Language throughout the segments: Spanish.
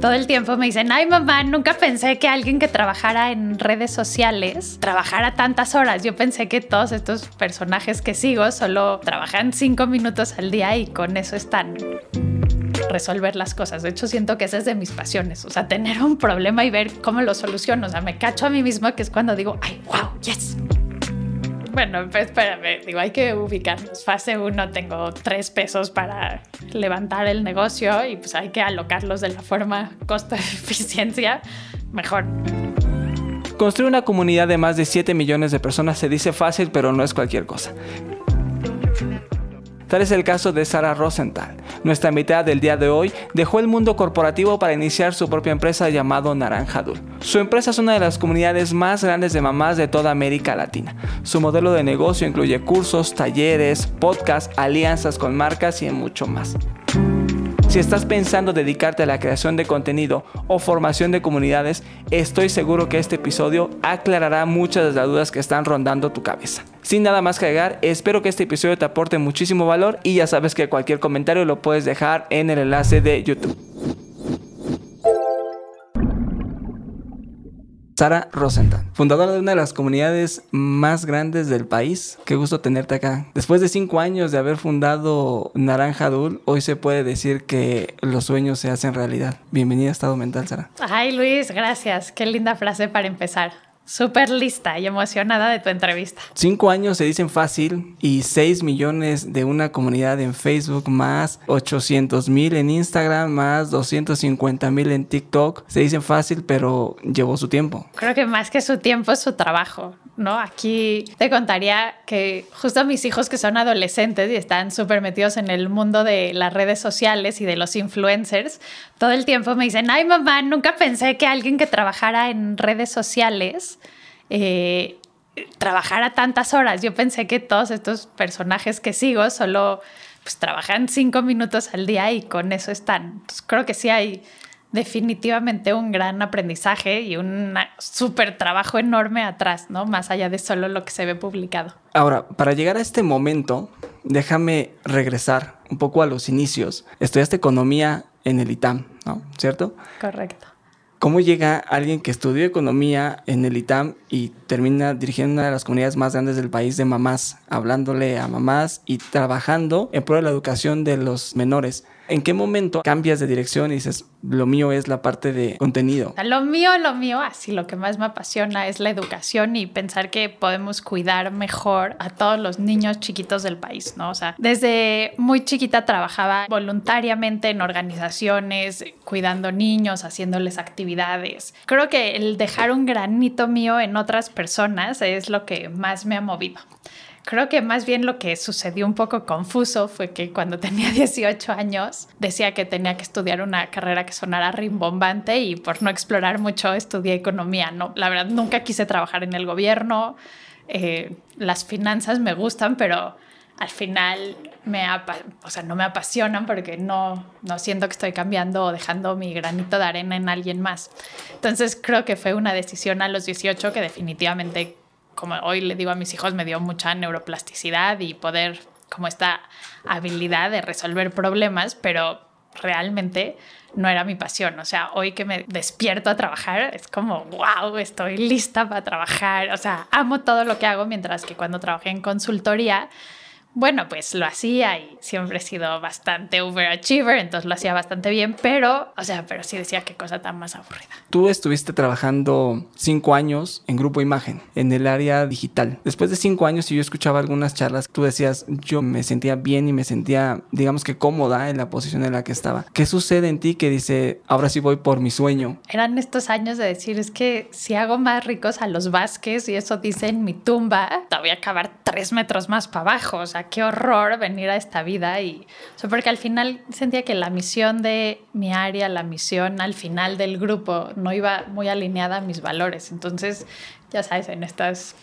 Todo el tiempo me dicen, ay mamá, nunca pensé que alguien que trabajara en redes sociales trabajara tantas horas. Yo pensé que todos estos personajes que sigo solo trabajan cinco minutos al día y con eso están resolver las cosas. De hecho, siento que esa es de mis pasiones. O sea, tener un problema y ver cómo lo soluciono. O sea, me cacho a mí mismo que es cuando digo, ay, wow, yes. Bueno, pues espérame, digo, hay que ubicarnos. Fase 1 tengo tres pesos para levantar el negocio y pues hay que alocarlos de la forma costo-eficiencia mejor. Construir una comunidad de más de 7 millones de personas se dice fácil, pero no es cualquier cosa. Tal es el caso de Sara Rosenthal. Nuestra invitada del día de hoy dejó el mundo corporativo para iniciar su propia empresa llamado Naranja Dul. Su empresa es una de las comunidades más grandes de mamás de toda América Latina. Su modelo de negocio incluye cursos, talleres, podcasts, alianzas con marcas y mucho más. Si estás pensando dedicarte a la creación de contenido o formación de comunidades, estoy seguro que este episodio aclarará muchas de las dudas que están rondando tu cabeza. Sin nada más que agregar, espero que este episodio te aporte muchísimo valor y ya sabes que cualquier comentario lo puedes dejar en el enlace de YouTube. Sara Rosenthal, fundadora de una de las comunidades más grandes del país. Qué gusto tenerte acá. Después de cinco años de haber fundado Naranja Dul, hoy se puede decir que los sueños se hacen realidad. Bienvenida a Estado Mental, Sara. Ay, Luis, gracias. Qué linda frase para empezar. Súper lista y emocionada de tu entrevista. Cinco años se dicen fácil y seis millones de una comunidad en Facebook, más 800 mil en Instagram, más 250 mil en TikTok. Se dicen fácil, pero llevó su tiempo. Creo que más que su tiempo es su trabajo. ¿no? Aquí te contaría que justo mis hijos que son adolescentes y están súper metidos en el mundo de las redes sociales y de los influencers, todo el tiempo me dicen, ay mamá, nunca pensé que alguien que trabajara en redes sociales eh, trabajara tantas horas. Yo pensé que todos estos personajes que sigo solo pues, trabajan cinco minutos al día y con eso están. creo que sí hay definitivamente un gran aprendizaje y un súper trabajo enorme atrás, ¿no? Más allá de solo lo que se ve publicado. Ahora, para llegar a este momento, déjame regresar un poco a los inicios. Estudiaste economía en el ITAM, ¿no? ¿Cierto? Correcto. ¿Cómo llega alguien que estudió economía en el ITAM y termina dirigiendo una de las comunidades más grandes del país de mamás, hablándole a mamás y trabajando en pro de la educación de los menores? ¿En qué momento cambias de dirección y dices, lo mío es la parte de contenido? Lo mío, lo mío, así lo que más me apasiona es la educación y pensar que podemos cuidar mejor a todos los niños chiquitos del país, ¿no? O sea, desde muy chiquita trabajaba voluntariamente en organizaciones, cuidando niños, haciéndoles actividades. Creo que el dejar un granito mío en otras personas es lo que más me ha movido. Creo que más bien lo que sucedió un poco confuso fue que cuando tenía 18 años decía que tenía que estudiar una carrera que sonara rimbombante y por no explorar mucho estudié economía. No, la verdad nunca quise trabajar en el gobierno. Eh, las finanzas me gustan, pero al final me o sea, no me apasionan porque no, no siento que estoy cambiando o dejando mi granito de arena en alguien más. Entonces creo que fue una decisión a los 18 que definitivamente como hoy le digo a mis hijos, me dio mucha neuroplasticidad y poder, como esta habilidad de resolver problemas, pero realmente no era mi pasión. O sea, hoy que me despierto a trabajar, es como, wow, estoy lista para trabajar. O sea, amo todo lo que hago, mientras que cuando trabajé en consultoría, bueno, pues lo hacía y siempre he sido bastante overachiever, entonces lo hacía bastante bien, pero, o sea, pero sí decía qué cosa tan más aburrida. Tú estuviste trabajando cinco años en Grupo Imagen, en el área digital. Después de cinco años y yo escuchaba algunas charlas, tú decías, yo me sentía bien y me sentía, digamos que cómoda en la posición en la que estaba. ¿Qué sucede en ti que dice, ahora sí voy por mi sueño? Eran estos años de decir, es que si hago más ricos a los Vázquez y eso dice en mi tumba, te voy a acabar tres metros más para abajo, o sea, qué horror venir a esta vida y porque al final sentía que la misión de mi área, la misión al final del grupo no iba muy alineada a mis valores. Entonces, ya sabes, en estas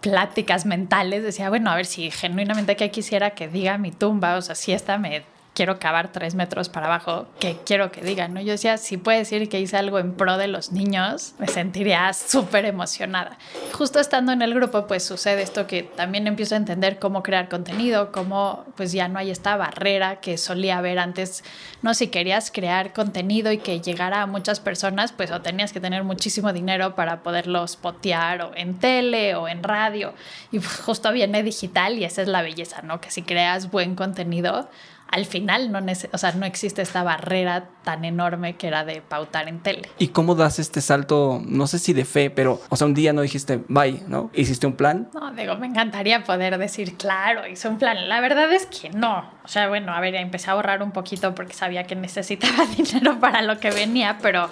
pláticas mentales decía, bueno, a ver si genuinamente que quisiera que diga mi tumba, o sea, si esta me quiero cavar tres metros para abajo, ¿qué quiero que digan? ¿no? Yo decía, si puede decir que hice algo en pro de los niños, me sentiría súper emocionada. Justo estando en el grupo, pues sucede esto que también empiezo a entender cómo crear contenido, cómo pues ya no hay esta barrera que solía haber antes, no si querías crear contenido y que llegara a muchas personas, pues o tenías que tener muchísimo dinero para poderlo spotear o en tele o en radio y justo viene digital y esa es la belleza, ¿no? Que si creas buen contenido, al final no, o sea, no existe esta barrera tan enorme que era de pautar en tele. ¿Y cómo das este salto, no sé si de fe, pero, o sea, un día no dijiste, bye, ¿no? ¿Hiciste un plan? No, digo, me encantaría poder decir, claro, hice un plan. La verdad es que no. O sea, bueno, a ver, empecé a ahorrar un poquito porque sabía que necesitaba dinero para lo que venía, pero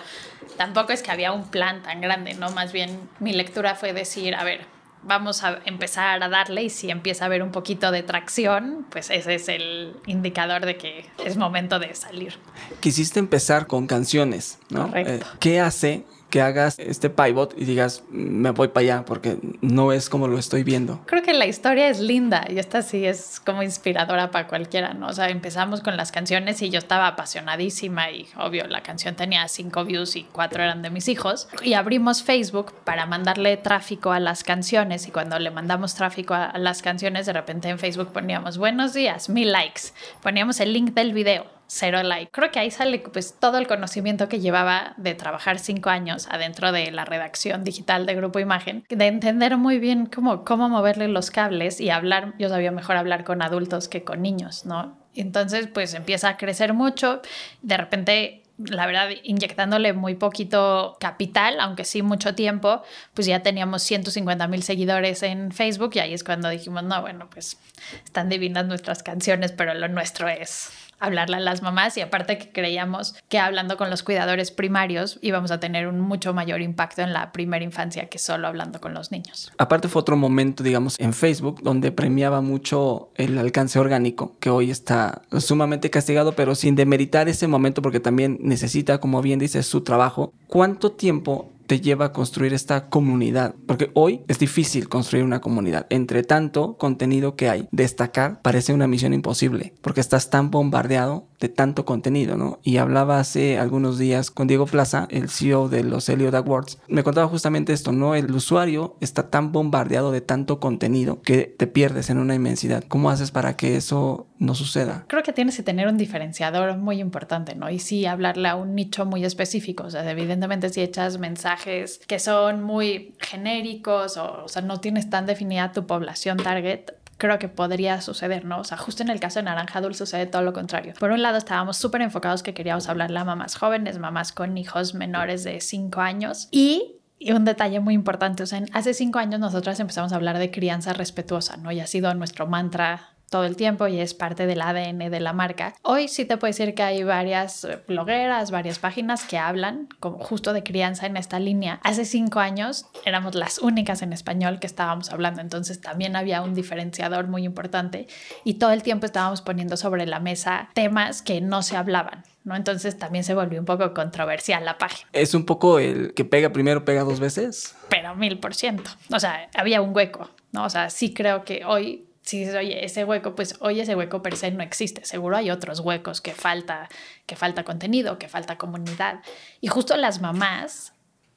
tampoco es que había un plan tan grande, ¿no? Más bien mi lectura fue decir, a ver, vamos a empezar a darle y si empieza a haber un poquito de tracción, pues ese es el indicador de que es momento de salir. Quisiste empezar con canciones, ¿no? Correcto. Eh, ¿Qué hace que hagas este pivot y digas, me voy para allá porque no es como lo estoy viendo. Creo que la historia es linda y esta sí es como inspiradora para cualquiera, ¿no? O sea, empezamos con las canciones y yo estaba apasionadísima y obvio, la canción tenía cinco views y cuatro eran de mis hijos. Y abrimos Facebook para mandarle tráfico a las canciones y cuando le mandamos tráfico a las canciones, de repente en Facebook poníamos buenos días, mil likes, poníamos el link del video cero like. Creo que ahí sale pues todo el conocimiento que llevaba de trabajar cinco años adentro de la redacción digital de Grupo Imagen, de entender muy bien cómo, cómo moverle los cables y hablar, yo sabía mejor hablar con adultos que con niños, ¿no? Entonces pues empieza a crecer mucho, de repente la verdad, inyectándole muy poquito capital, aunque sí mucho tiempo, pues ya teníamos 150 mil seguidores en Facebook y ahí es cuando dijimos, no, bueno, pues están divinas nuestras canciones, pero lo nuestro es hablarle a las mamás y aparte que creíamos que hablando con los cuidadores primarios íbamos a tener un mucho mayor impacto en la primera infancia que solo hablando con los niños. Aparte fue otro momento, digamos, en Facebook donde premiaba mucho el alcance orgánico, que hoy está sumamente castigado, pero sin demeritar ese momento porque también necesita, como bien dice, su trabajo. ¿Cuánto tiempo te lleva a construir esta comunidad. Porque hoy es difícil construir una comunidad. Entre tanto contenido que hay, destacar parece una misión imposible. Porque estás tan bombardeado de tanto contenido, ¿no? Y hablaba hace algunos días con Diego Plaza, el CEO de los Elliot Awards. Me contaba justamente esto, ¿no? El usuario está tan bombardeado de tanto contenido que te pierdes en una inmensidad. ¿Cómo haces para que eso no suceda? Creo que tienes que tener un diferenciador muy importante, ¿no? Y sí hablarle a un nicho muy específico. O sea, evidentemente si echas mensajes que son muy genéricos o, o sea, no tienes tan definida tu población target, creo que podría suceder, ¿no? O sea, justo en el caso de Naranja Dulce sucede todo lo contrario. Por un lado, estábamos súper enfocados que queríamos hablarle a mamás jóvenes, mamás con hijos menores de 5 años y y un detalle muy importante, o sea, hace cinco años nosotras empezamos a hablar de crianza respetuosa, ¿no? Y ha sido nuestro mantra todo el tiempo y es parte del ADN de la marca. Hoy sí te puedo decir que hay varias eh, blogueras, varias páginas que hablan como justo de crianza en esta línea. Hace cinco años éramos las únicas en español que estábamos hablando, entonces también había un diferenciador muy importante y todo el tiempo estábamos poniendo sobre la mesa temas que no se hablaban. ¿no? Entonces también se volvió un poco controversial la página. Es un poco el que pega primero, pega dos veces. Pero mil por ciento. O sea, había un hueco, ¿no? O sea, sí creo que hoy si dices, oye, ese hueco, pues hoy ese hueco per se no existe. Seguro hay otros huecos que falta, que falta contenido, que falta comunidad. Y justo las mamás,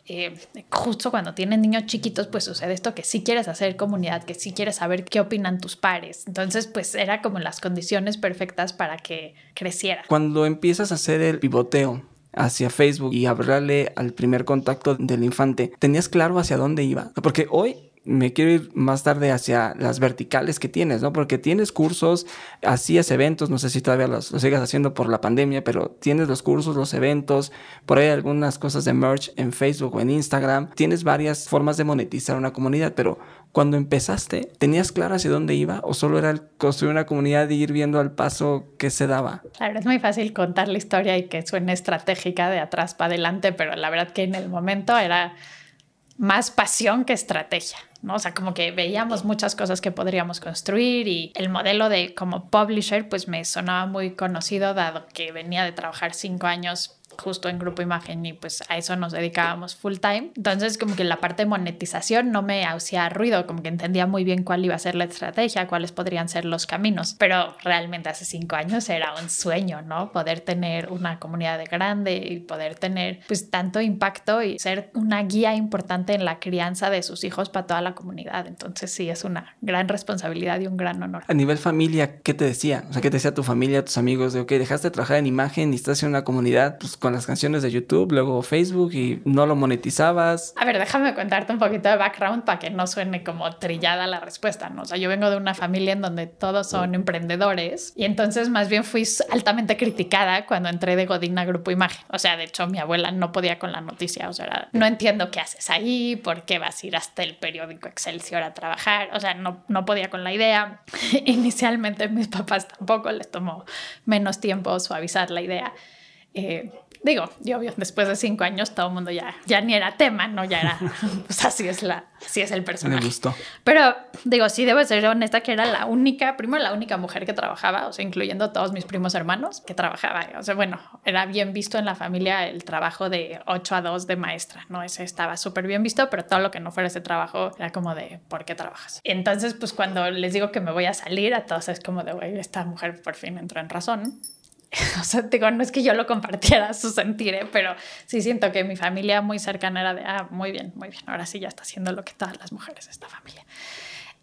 eh, justo cuando tienen niños chiquitos, pues sucede esto que sí quieres hacer comunidad, que sí quieres saber qué opinan tus pares. Entonces, pues era como las condiciones perfectas para que creciera. Cuando empiezas a hacer el pivoteo hacia Facebook y hablarle al primer contacto del infante, ¿tenías claro hacia dónde iba? Porque hoy me quiero ir más tarde hacia las verticales que tienes, ¿no? Porque tienes cursos, hacías eventos, no sé si todavía los, sigas haciendo por la pandemia, pero tienes los cursos, los eventos, por ahí algunas cosas de merch en Facebook o en Instagram. Tienes varias formas de monetizar una comunidad, pero cuando empezaste, ¿tenías claro hacia dónde iba o solo era construir una comunidad y ir viendo al paso que se daba? Claro, es muy fácil contar la historia y que suene estratégica de atrás para adelante, pero la verdad que en el momento era más pasión que estrategia. ¿No? O sea, como que veíamos muchas cosas que podríamos construir y el modelo de como publisher pues me sonaba muy conocido dado que venía de trabajar cinco años justo en Grupo Imagen y pues a eso nos dedicábamos full time. Entonces como que la parte de monetización no me hacía ruido, como que entendía muy bien cuál iba a ser la estrategia, cuáles podrían ser los caminos, pero realmente hace cinco años era un sueño, ¿no? Poder tener una comunidad de grande y poder tener pues tanto impacto y ser una guía importante en la crianza de sus hijos para toda la comunidad. Entonces sí, es una gran responsabilidad y un gran honor. A nivel familia, ¿qué te decía? O sea, ¿qué te decía tu familia, tus amigos de, ok, dejaste de trabajar en imagen y estás en una comunidad pues, con las canciones de YouTube, luego Facebook y no lo monetizabas? A ver, déjame contarte un poquito de background para que no suene como trillada la respuesta, ¿no? O sea, yo vengo de una familia en donde todos son emprendedores y entonces más bien fui altamente criticada cuando entré de Godín a Grupo Imagen. O sea, de hecho, mi abuela no podía con la noticia, o sea, no entiendo qué haces ahí, por qué vas a ir hasta el periódico Excelsior a trabajar, o sea, no, no podía con la idea. Inicialmente mis papás tampoco les tomó menos tiempo suavizar la idea. Eh, digo, y obvio, después de cinco años todo el mundo ya, ya ni era tema, ¿no? Ya era, pues así es, la, así es el personaje. Me gustó. Pero digo, sí debo ser honesta que era la única, primero la única mujer que trabajaba, o sea, incluyendo todos mis primos hermanos que trabajaba. O sea, bueno, era bien visto en la familia el trabajo de 8 a 2 de maestra, ¿no? Ese estaba súper bien visto, pero todo lo que no fuera ese trabajo era como de, ¿por qué trabajas? Entonces, pues cuando les digo que me voy a salir, a todos es como de, güey, esta mujer por fin entró en razón. o sea, digo, no es que yo lo compartiera su sentir, ¿eh? pero sí siento que mi familia muy cercana era de, ah, muy bien, muy bien, ahora sí ya está haciendo lo que todas las mujeres de esta familia.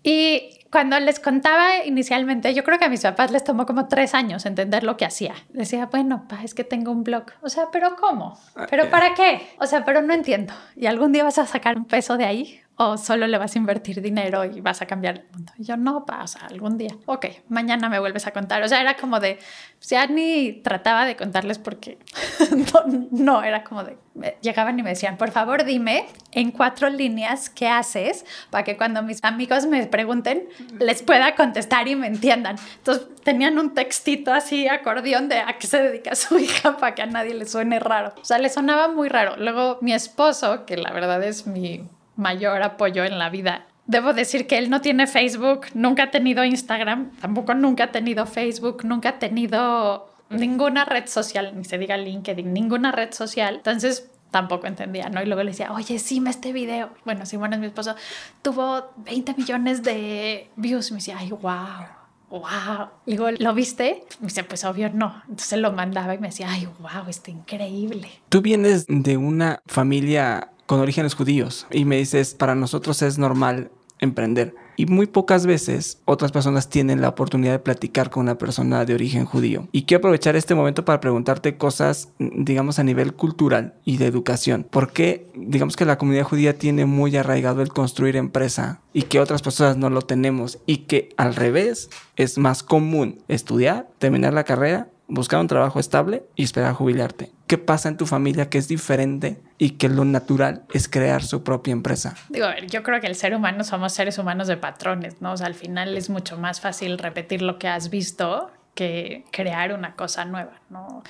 Y cuando les contaba inicialmente, yo creo que a mis papás les tomó como tres años entender lo que hacía. Decía, bueno, pa, es que tengo un blog. O sea, ¿pero cómo? ¿Pero para qué? O sea, pero no entiendo. ¿Y algún día vas a sacar un peso de ahí? o solo le vas a invertir dinero y vas a cambiar el mundo. Y yo no pasa algún día. Ok, mañana me vuelves a contar. O sea, era como de, ya ni trataba de contarles porque no, era como de, llegaban y me decían, por favor dime en cuatro líneas qué haces para que cuando mis amigos me pregunten les pueda contestar y me entiendan. Entonces tenían un textito así, acordeón de a qué se dedica su hija para que a nadie le suene raro. O sea, le sonaba muy raro. Luego mi esposo, que la verdad es mi mayor apoyo en la vida. Debo decir que él no tiene Facebook, nunca ha tenido Instagram, tampoco nunca ha tenido Facebook, nunca ha tenido ninguna red social, ni se diga LinkedIn, ninguna red social. Entonces tampoco entendía, ¿no? Y luego le decía, oye, sí, me este video. Bueno, Simón es mi esposo, tuvo 20 millones de views. me decía, ay, wow wow. Digo, ¿lo viste? Me dice, pues obvio no. Entonces lo mandaba y me decía, ay, wow, está increíble. Tú vienes de una familia con orígenes judíos y me dices, para nosotros es normal emprender. Y muy pocas veces otras personas tienen la oportunidad de platicar con una persona de origen judío. Y quiero aprovechar este momento para preguntarte cosas, digamos, a nivel cultural y de educación. ¿Por qué, digamos que la comunidad judía tiene muy arraigado el construir empresa y que otras personas no lo tenemos? Y que al revés es más común estudiar, terminar la carrera buscar un trabajo estable y esperar a jubilarte. ¿Qué pasa en tu familia que es diferente y que lo natural es crear su propia empresa? Digo, a ver, yo creo que el ser humano somos seres humanos de patrones, ¿no? O sea, al final es mucho más fácil repetir lo que has visto que crear una cosa nueva, ¿no?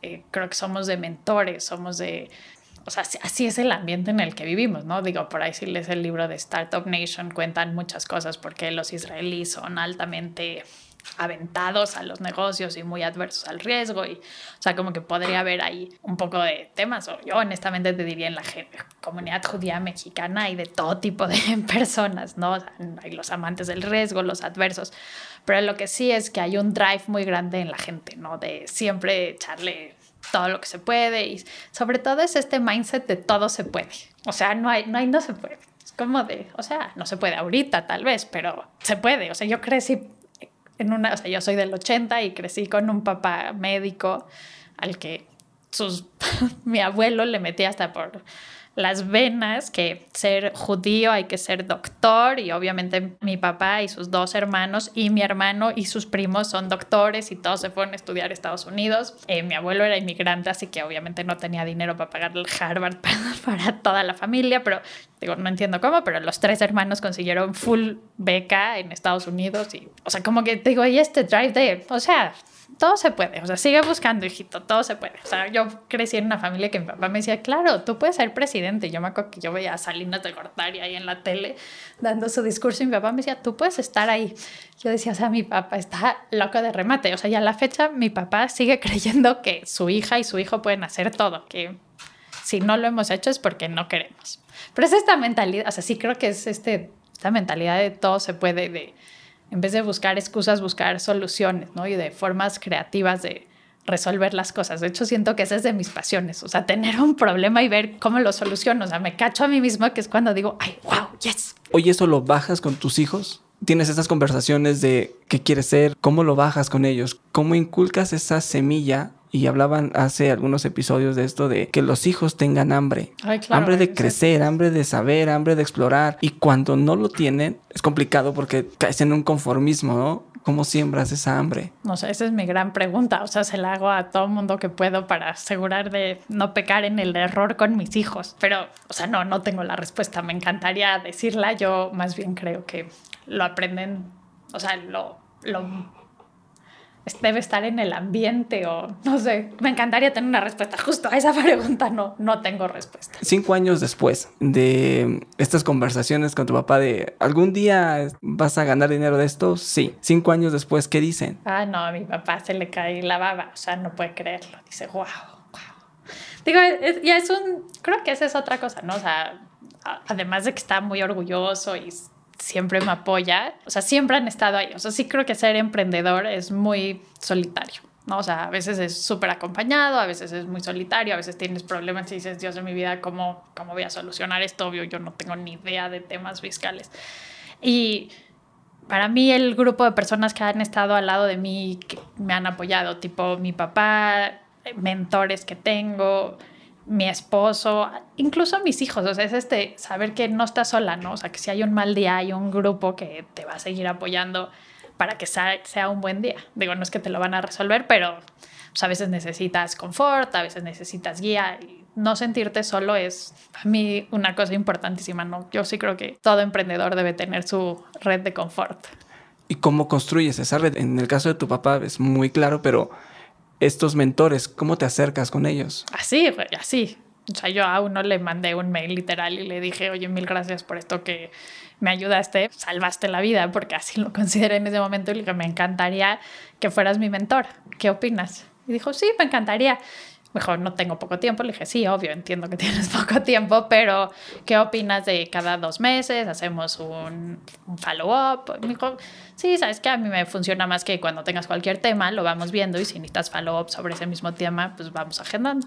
Eh, creo que somos de mentores, somos de o sea, así es el ambiente en el que vivimos, ¿no? Digo, por ahí si lees el libro de Startup Nation, cuentan muchas cosas porque los israelíes son altamente aventados a los negocios y muy adversos al riesgo y o sea como que podría haber ahí un poco de temas o yo honestamente te diría en la comunidad judía mexicana y de todo tipo de personas no hay los amantes del riesgo los adversos pero lo que sí es que hay un drive muy grande en la gente no de siempre echarle todo lo que se puede y sobre todo es este mindset de todo se puede o sea no hay no hay no se puede es como de o sea no se puede ahorita tal vez pero se puede o sea yo crecí en una, o sea, yo soy del 80 y crecí con un papá médico al que sus, mi abuelo le metía hasta por las venas que ser judío hay que ser doctor y obviamente mi papá y sus dos hermanos y mi hermano y sus primos son doctores y todos se fueron a estudiar a Estados Unidos. Eh, mi abuelo era inmigrante así que obviamente no tenía dinero para pagar el Harvard para, para toda la familia, pero Digo, no entiendo cómo, pero los tres hermanos consiguieron full beca en Estados Unidos y, o sea, como que digo, ahí este drive de, o sea, todo se puede, o sea, sigue buscando, hijito, todo se puede. O sea, yo crecí en una familia que mi papá me decía, claro, tú puedes ser presidente. Yo me acuerdo yo veía a Salinas de Gortari ahí en la tele dando su discurso y mi papá me decía, tú puedes estar ahí. Yo decía, o sea, mi papá está loco de remate. O sea, ya a la fecha mi papá sigue creyendo que su hija y su hijo pueden hacer todo, que si no lo hemos hecho es porque no queremos. Pero es esta mentalidad, o sea, sí creo que es este, esta mentalidad de todo se puede, de en vez de buscar excusas, buscar soluciones, ¿no? Y de formas creativas de resolver las cosas. De hecho, siento que esa es de mis pasiones, o sea, tener un problema y ver cómo lo soluciono. O sea, me cacho a mí mismo que es cuando digo, ay, wow, yes. Oye, ¿eso lo bajas con tus hijos? ¿Tienes estas conversaciones de qué quieres ser? ¿Cómo lo bajas con ellos? ¿Cómo inculcas esa semilla y hablaban hace algunos episodios de esto de que los hijos tengan hambre. hambre de crecer, hambre de saber, hambre de explorar. Y cuando no lo tienen, es complicado porque caes en un conformismo, ¿no? ¿Cómo siembras esa hambre? No sé, esa es mi gran pregunta. O sea, se la hago a todo mundo que puedo para asegurar de no pecar en el error con mis hijos. Pero, o sea, no, no tengo la respuesta. Me encantaría decirla. Yo más bien creo que lo aprenden, o sea, lo, lo debe estar en el ambiente o no sé. Me encantaría tener una respuesta justo a esa pregunta. No, no tengo respuesta. Cinco años después de estas conversaciones con tu papá de algún día vas a ganar dinero de esto, sí. Cinco años después, ¿qué dicen? Ah, no, a mi papá se le cae la baba. O sea, no puede creerlo. Dice, wow, wow. Digo, ya es un, creo que esa es otra cosa, ¿no? O sea, además de que está muy orgulloso y siempre me apoya, o sea, siempre han estado ahí. O sea, sí creo que ser emprendedor es muy solitario. ¿no? O sea, a veces es súper acompañado, a veces es muy solitario, a veces tienes problemas y dices, Dios de mi vida, ¿cómo, ¿cómo voy a solucionar esto? Obvio, yo no tengo ni idea de temas fiscales. Y para mí el grupo de personas que han estado al lado de mí, que me han apoyado, tipo mi papá, mentores que tengo, mi esposo, incluso mis hijos, o sea, es este saber que no estás sola, ¿no? O sea, que si hay un mal día, hay un grupo que te va a seguir apoyando para que sea, un buen día. Digo, no es que te lo van a resolver, pero pues, a veces necesitas confort, a veces necesitas guía no sentirte solo es a mí una cosa importantísima, ¿no? Yo sí creo que todo emprendedor debe tener su red de confort. ¿Y cómo construyes esa red? En el caso de tu papá es muy claro, pero estos mentores? ¿Cómo te acercas con ellos? Así, así. O sea, yo a uno le mandé un mail literal y le dije, oye, mil gracias por esto que me ayudaste, salvaste la vida, porque así lo consideré en ese momento y le dije, me encantaría que fueras mi mentor. ¿Qué opinas? Y dijo, sí, me encantaría. Mejor no tengo poco tiempo. Le dije, sí, obvio, entiendo que tienes poco tiempo, pero ¿qué opinas de cada dos meses? Hacemos un, un follow-up. Me dijo, sí, sabes que a mí me funciona más que cuando tengas cualquier tema, lo vamos viendo y si necesitas follow-up sobre ese mismo tema, pues vamos agendando.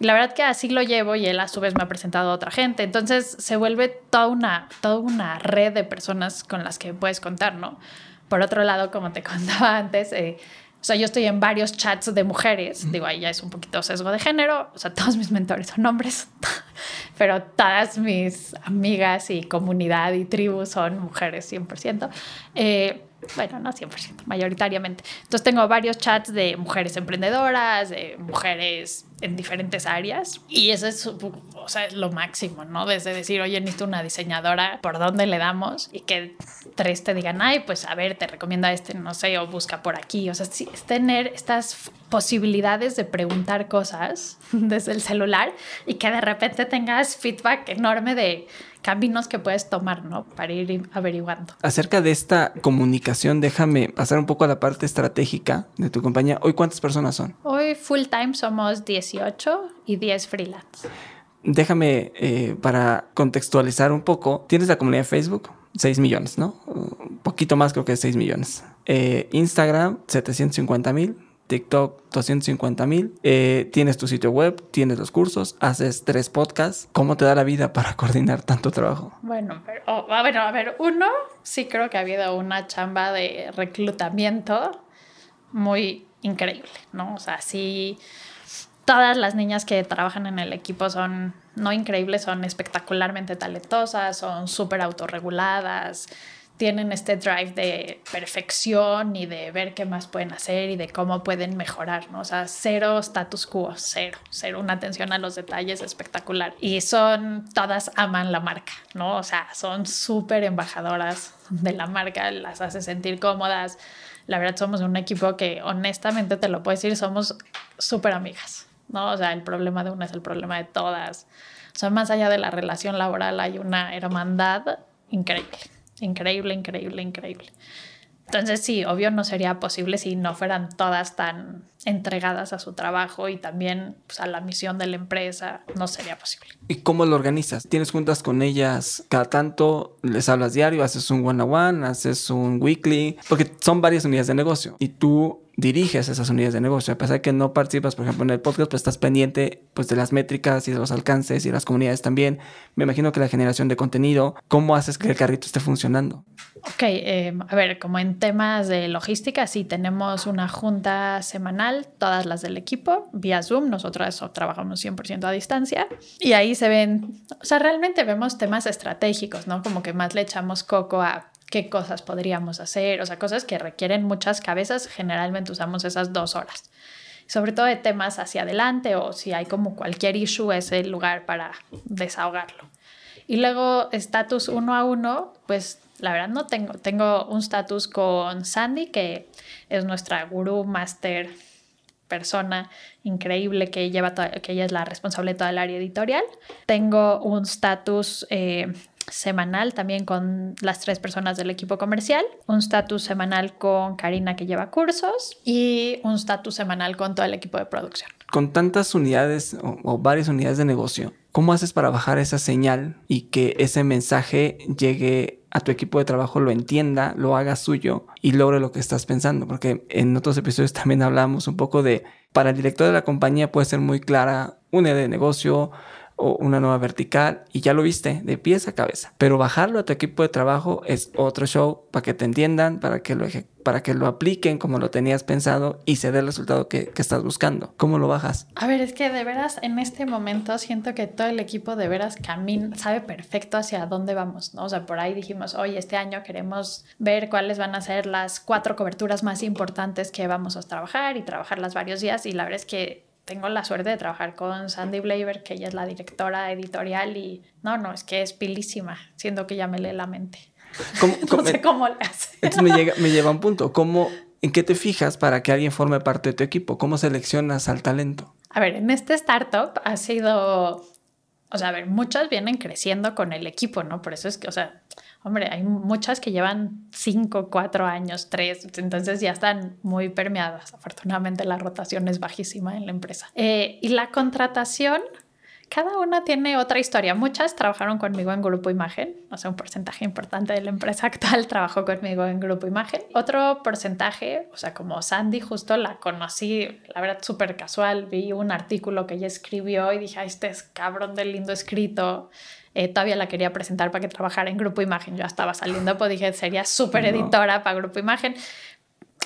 Y la verdad que así lo llevo y él a su vez me ha presentado a otra gente. Entonces se vuelve toda una, toda una red de personas con las que puedes contar, ¿no? Por otro lado, como te contaba antes, eh, o sea, yo estoy en varios chats de mujeres, digo, ahí ya es un poquito sesgo de género, o sea, todos mis mentores son hombres, pero todas mis amigas y comunidad y tribu son mujeres 100%. Eh, bueno, no 100%, mayoritariamente. Entonces tengo varios chats de mujeres emprendedoras, de mujeres en diferentes áreas y eso es, o sea, es lo máximo, ¿no? Desde decir, oye, necesito una diseñadora, ¿por dónde le damos? Y que tres te digan, ay, pues a ver, te recomiendo a este, no sé, o busca por aquí. O sea, sí, es tener estas posibilidades de preguntar cosas desde el celular y que de repente tengas feedback enorme de caminos que puedes tomar, ¿no? Para ir averiguando. Acerca de esta comunicación, déjame pasar un poco a la parte estratégica de tu compañía. ¿Hoy cuántas personas son? Hoy full time somos 18 y 10 freelance. Déjame, eh, para contextualizar un poco, tienes la comunidad de Facebook, 6 millones, ¿no? Un poquito más creo que 6 millones. Eh, Instagram, 750 mil. TikTok 250 mil, eh, tienes tu sitio web, tienes los cursos, haces tres podcasts. ¿Cómo te da la vida para coordinar tanto trabajo? Bueno, pero, oh, ver, a ver, uno, sí creo que ha habido una chamba de reclutamiento muy increíble, ¿no? O sea, sí, todas las niñas que trabajan en el equipo son no increíbles, son espectacularmente talentosas, son súper autorreguladas tienen este drive de perfección y de ver qué más pueden hacer y de cómo pueden mejorar, ¿no? O sea, cero status quo, cero, cero, una atención a los detalles espectacular. Y son, todas aman la marca, ¿no? O sea, son súper embajadoras de la marca, las hace sentir cómodas. La verdad, somos un equipo que honestamente te lo puedo decir, somos súper amigas, ¿no? O sea, el problema de una es el problema de todas. O sea, más allá de la relación laboral hay una hermandad increíble. Increíble, increíble, increíble. Entonces sí, obvio no sería posible si no fueran todas tan entregadas a su trabajo y también pues, a la misión de la empresa, no sería posible. ¿Y cómo lo organizas? ¿Tienes juntas con ellas cada tanto? ¿Les hablas diario? ¿Haces un one-on-one? ¿Haces un weekly? Porque son varias unidades de negocio y tú diriges esas unidades de negocio. A pesar de que no participas, por ejemplo, en el podcast, pues estás pendiente pues, de las métricas y de los alcances y de las comunidades también. Me imagino que la generación de contenido, ¿cómo haces que el carrito esté funcionando? Ok, eh, a ver, como en temas de logística, sí tenemos una junta semanal, todas las del equipo, vía Zoom, nosotros trabajamos 100% a distancia y ahí se ven, o sea, realmente vemos temas estratégicos, ¿no? Como que más le echamos coco a qué cosas podríamos hacer, o sea, cosas que requieren muchas cabezas, generalmente usamos esas dos horas. Sobre todo de temas hacia adelante o si hay como cualquier issue, es el lugar para desahogarlo. Y luego, estatus uno a uno, pues la verdad no tengo. Tengo un status con Sandy, que es nuestra gurú, master, persona increíble que lleva que ella es la responsable de toda el área editorial. Tengo un status eh, semanal también con las tres personas del equipo comercial, un status semanal con Karina que lleva cursos y un status semanal con todo el equipo de producción. Con tantas unidades o, varias unidades de negocio, ¿cómo haces para bajar esa señal y que ese mensaje llegue a tu equipo de trabajo, lo entienda, lo haga suyo y logre lo que estás pensando? Porque en otros episodios también hablamos un poco de, para el director de la compañía puede ser muy clara una de negocio, o una nueva vertical y ya lo viste de pies a cabeza. Pero bajarlo a tu equipo de trabajo es otro show para que te entiendan, para que lo, para que lo apliquen como lo tenías pensado y se dé el resultado que, que, estás buscando. ¿Cómo lo bajas? A ver, es que de veras en este momento siento que todo el equipo de veras camina, sabe perfecto hacia dónde vamos, ¿no? O sea, por ahí dijimos, oye, este año queremos ver cuáles van a ser las cuatro coberturas más importantes que vamos a trabajar y trabajarlas varios días y la verdad es que tengo la suerte de trabajar con Sandy Blaber, que ella es la directora editorial y no, no, es que es pilísima, siendo que ya me lee la mente. no sé cómo le hace. Entonces me, llega, me lleva un punto. ¿Cómo, ¿En qué te fijas para que alguien forme parte de tu equipo? ¿Cómo seleccionas al talento? A ver, en este startup ha sido, o sea, a ver, muchas vienen creciendo con el equipo, ¿no? Por eso es que, o sea, hombre, hay muchas que llevan cinco, cuatro años, tres, entonces ya están muy permeadas. Afortunadamente la rotación es bajísima en la empresa. Eh, y la contratación, cada una tiene otra historia. Muchas trabajaron conmigo en Grupo Imagen, o sea, un porcentaje importante de la empresa actual trabajó conmigo en Grupo Imagen. Otro porcentaje, o sea, como Sandy, justo la conocí, la verdad, súper casual. Vi un artículo que ella escribió y dije, este es cabrón de lindo escrito. Eh, todavía la quería presentar para que trabajara en Grupo Imagen. Yo estaba saliendo, pues dije, sería súper editora para Grupo Imagen.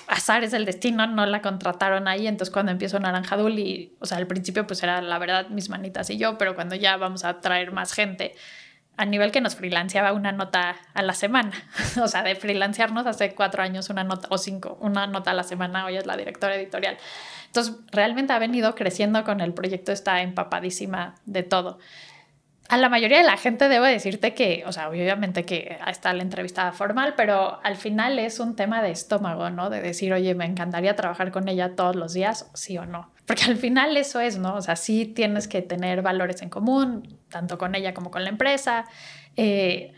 Azar es el destino, no la contrataron ahí, entonces cuando empiezo Naranjadul y, o sea, al principio pues era la verdad mis manitas y yo, pero cuando ya vamos a traer más gente, a nivel que nos freelanceaba una nota a la semana, o sea, de freelancearnos hace cuatro años una nota o cinco, una nota a la semana, hoy es la directora editorial. Entonces, realmente ha venido creciendo con el proyecto, está empapadísima de todo a la mayoría de la gente debo decirte que, o sea, obviamente que está la entrevista formal, pero al final es un tema de estómago, ¿no? De decir, oye, me encantaría trabajar con ella todos los días, sí o no. Porque al final eso es, ¿no? O sea, sí tienes que tener valores en común, tanto con ella como con la empresa. Eh,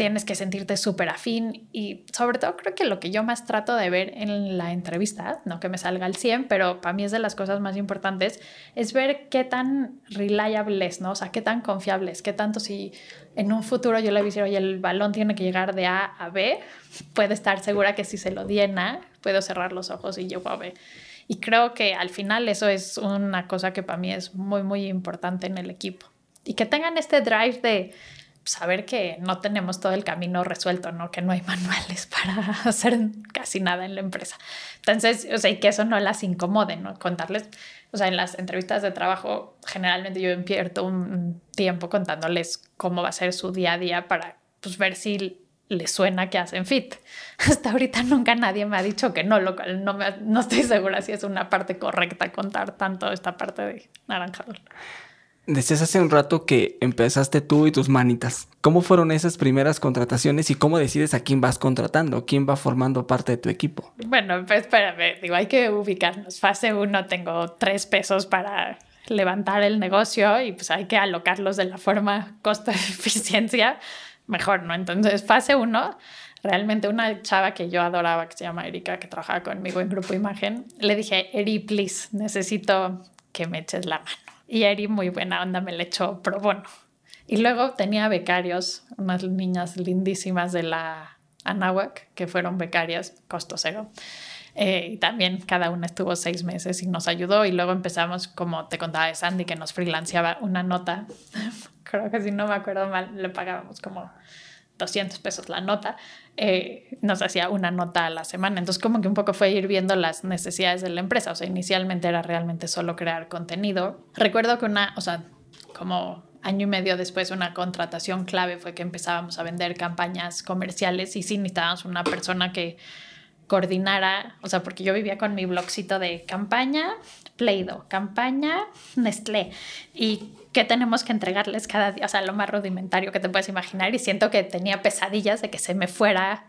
tienes que sentirte súper afín y sobre todo creo que lo que yo más trato de ver en la entrevista, no que me salga al 100, pero para mí es de las cosas más importantes, es ver qué tan reliable es, ¿no? O sea, qué tan confiable es, qué tanto si en un futuro yo le decir, oye, el balón tiene que llegar de A a B, puede estar segura que si se lo di en A, puedo cerrar los ojos y llego a B. Y creo que al final eso es una cosa que para mí es muy, muy importante en el equipo. Y que tengan este drive de saber que no tenemos todo el camino resuelto, ¿no? Que no hay manuales para hacer casi nada en la empresa. Entonces, o sea, y que eso no las incomode, ¿no? Contarles, o sea, en las entrevistas de trabajo, generalmente yo invierto un tiempo contándoles cómo va a ser su día a día para, pues, ver si le suena que hacen fit. Hasta ahorita nunca nadie me ha dicho que no, lo cual no, me, no estoy segura si es una parte correcta contar tanto esta parte de Naranja Decías hace un rato que empezaste tú y tus manitas. ¿Cómo fueron esas primeras contrataciones y cómo decides a quién vas contratando? ¿Quién va formando parte de tu equipo? Bueno, pues espérame, digo, hay que ubicarnos. Fase 1 tengo tres pesos para levantar el negocio y pues hay que alocarlos de la forma costo-eficiencia mejor, ¿no? Entonces, fase 1, realmente una chava que yo adoraba, que se llama Erika, que trabajaba conmigo en Grupo Imagen, le dije, Eri, please, necesito que me eches la mano y Eri, muy buena onda, me le echó pro bono. Y luego tenía becarios, unas niñas lindísimas de la Anáhuac, que fueron becarias, costo cero. Eh, y también cada una estuvo seis meses y nos ayudó. Y luego empezamos, como te contaba de Sandy, que nos freelanceaba una nota. Creo que si no me acuerdo mal, le pagábamos como 200 pesos la nota, eh, nos hacía una nota a la semana. Entonces como que un poco fue ir viendo las necesidades de la empresa. O sea, inicialmente era realmente solo crear contenido. Recuerdo que una, o sea, como año y medio después una contratación clave fue que empezábamos a vender campañas comerciales y sí necesitábamos una persona que coordinara, o sea, porque yo vivía con mi blogcito de campaña Play-Doh, campaña Nestlé y qué tenemos que entregarles cada día, o sea, lo más rudimentario que te puedes imaginar y siento que tenía pesadillas de que se me fuera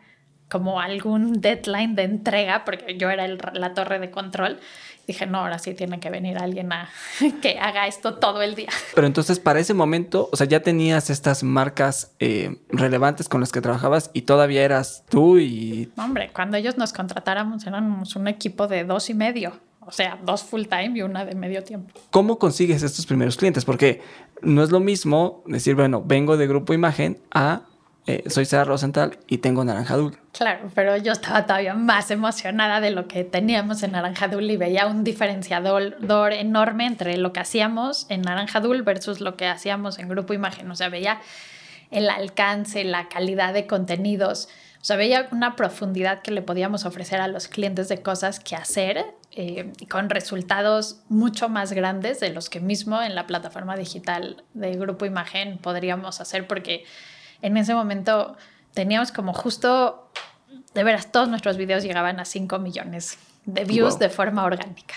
como algún deadline de entrega, porque yo era la torre de control dije, no, ahora sí tiene que venir alguien a que haga esto todo el día. Pero entonces para ese momento, o sea, ya tenías estas marcas eh, relevantes con las que trabajabas y todavía eras tú y... Hombre, cuando ellos nos contratáramos éramos un equipo de dos y medio. O sea, dos full time y una de medio tiempo. ¿Cómo consigues estos primeros clientes? Porque no es lo mismo decir, bueno, vengo de Grupo Imagen a eh, soy Sara Rosenthal y tengo Naranja Dul. Claro, pero yo estaba todavía más emocionada de lo que teníamos en Naranja Dul y veía un diferenciador enorme entre lo que hacíamos en Naranja Dul versus lo que hacíamos en Grupo Imagen. O sea, veía el alcance, la calidad de contenidos. O sea, veía una profundidad que le podíamos ofrecer a los clientes de cosas que hacer eh, con resultados mucho más grandes de los que mismo en la plataforma digital de Grupo Imagen podríamos hacer porque en ese momento teníamos como justo, de veras, todos nuestros videos llegaban a 5 millones de views de forma orgánica.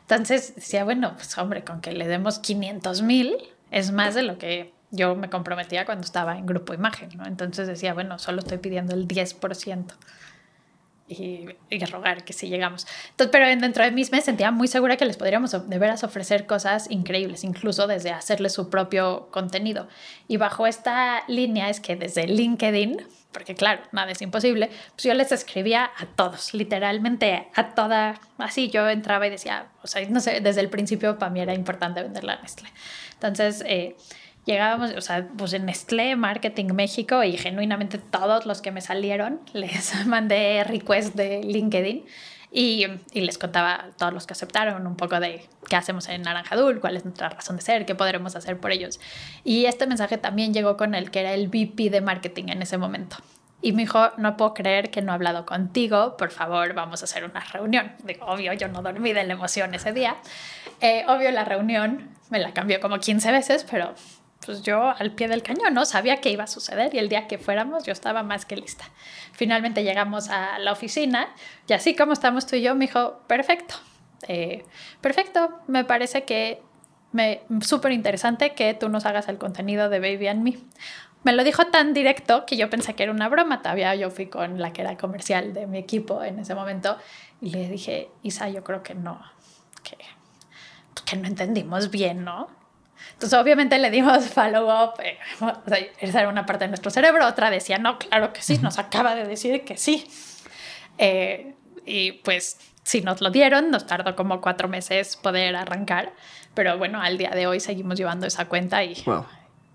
Entonces decía, bueno, pues hombre, con que le demos 500 mil es más de lo que yo me comprometía cuando estaba en Grupo Imagen, ¿no? Entonces decía, bueno, solo estoy pidiendo el 10% y, rogar que sí llegamos. Entonces, pero dentro de mí me sentía muy segura que les podríamos de veras ofrecer cosas increíbles, incluso desde hacerles su propio contenido. Y bajo esta línea es que desde LinkedIn, porque claro, nada es imposible, pues yo les escribía a todos, literalmente a toda, así yo entraba y decía, o sea, no sé, desde el principio para mí era importante vender la Nestlé. Entonces, eh, llegábamos, o sea, pues en Nestlé Marketing México y genuinamente todos los que me salieron les mandé request de LinkedIn y, y, les contaba a todos los que aceptaron un poco de qué hacemos en Naranjadul, cuál es nuestra razón de ser, qué podremos hacer por ellos. Y este mensaje también llegó con el que era el VP de marketing en ese momento. Y me dijo, no puedo creer que no he hablado contigo, por favor, vamos a hacer una reunión. Digo, obvio, yo no dormí de la emoción ese día. Eh, obvio, la reunión me la cambió como 15 veces, pero pues yo al pie del cañón, ¿no? Sabía que iba a suceder y el día que fuéramos yo estaba más que lista. Finalmente llegamos a la oficina y así como estamos tú y yo, me dijo, perfecto, eh, perfecto, me parece que me súper interesante que tú nos hagas el contenido de Baby and Me. Me lo dijo tan directo que yo pensé que era una broma. Todavía yo fui con la que era comercial de mi equipo en ese momento y le dije, Isa, yo creo que no, que, que no entendimos bien, ¿no? Entonces, obviamente le dimos follow-up. Eh, esa era una parte de nuestro cerebro. Otra decía, no, claro que sí, nos acaba de decir que sí. Eh, y pues sí nos lo dieron, nos tardó como cuatro meses poder arrancar, pero bueno, al día de hoy seguimos llevando esa cuenta y,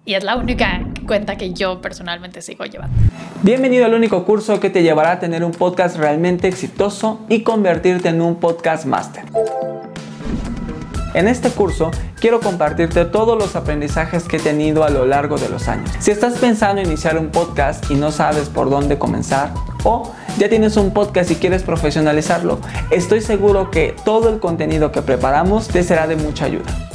y es la única cuenta que yo personalmente sigo llevando. Bienvenido al único curso que te llevará a tener un podcast realmente exitoso y convertirte en un podcast master. En este curso quiero compartirte todos los aprendizajes que he tenido a lo largo de los años. Si estás pensando en iniciar un podcast y no sabes por dónde comenzar o ya tienes un podcast y quieres profesionalizarlo, estoy seguro que todo el contenido que preparamos te será de mucha ayuda.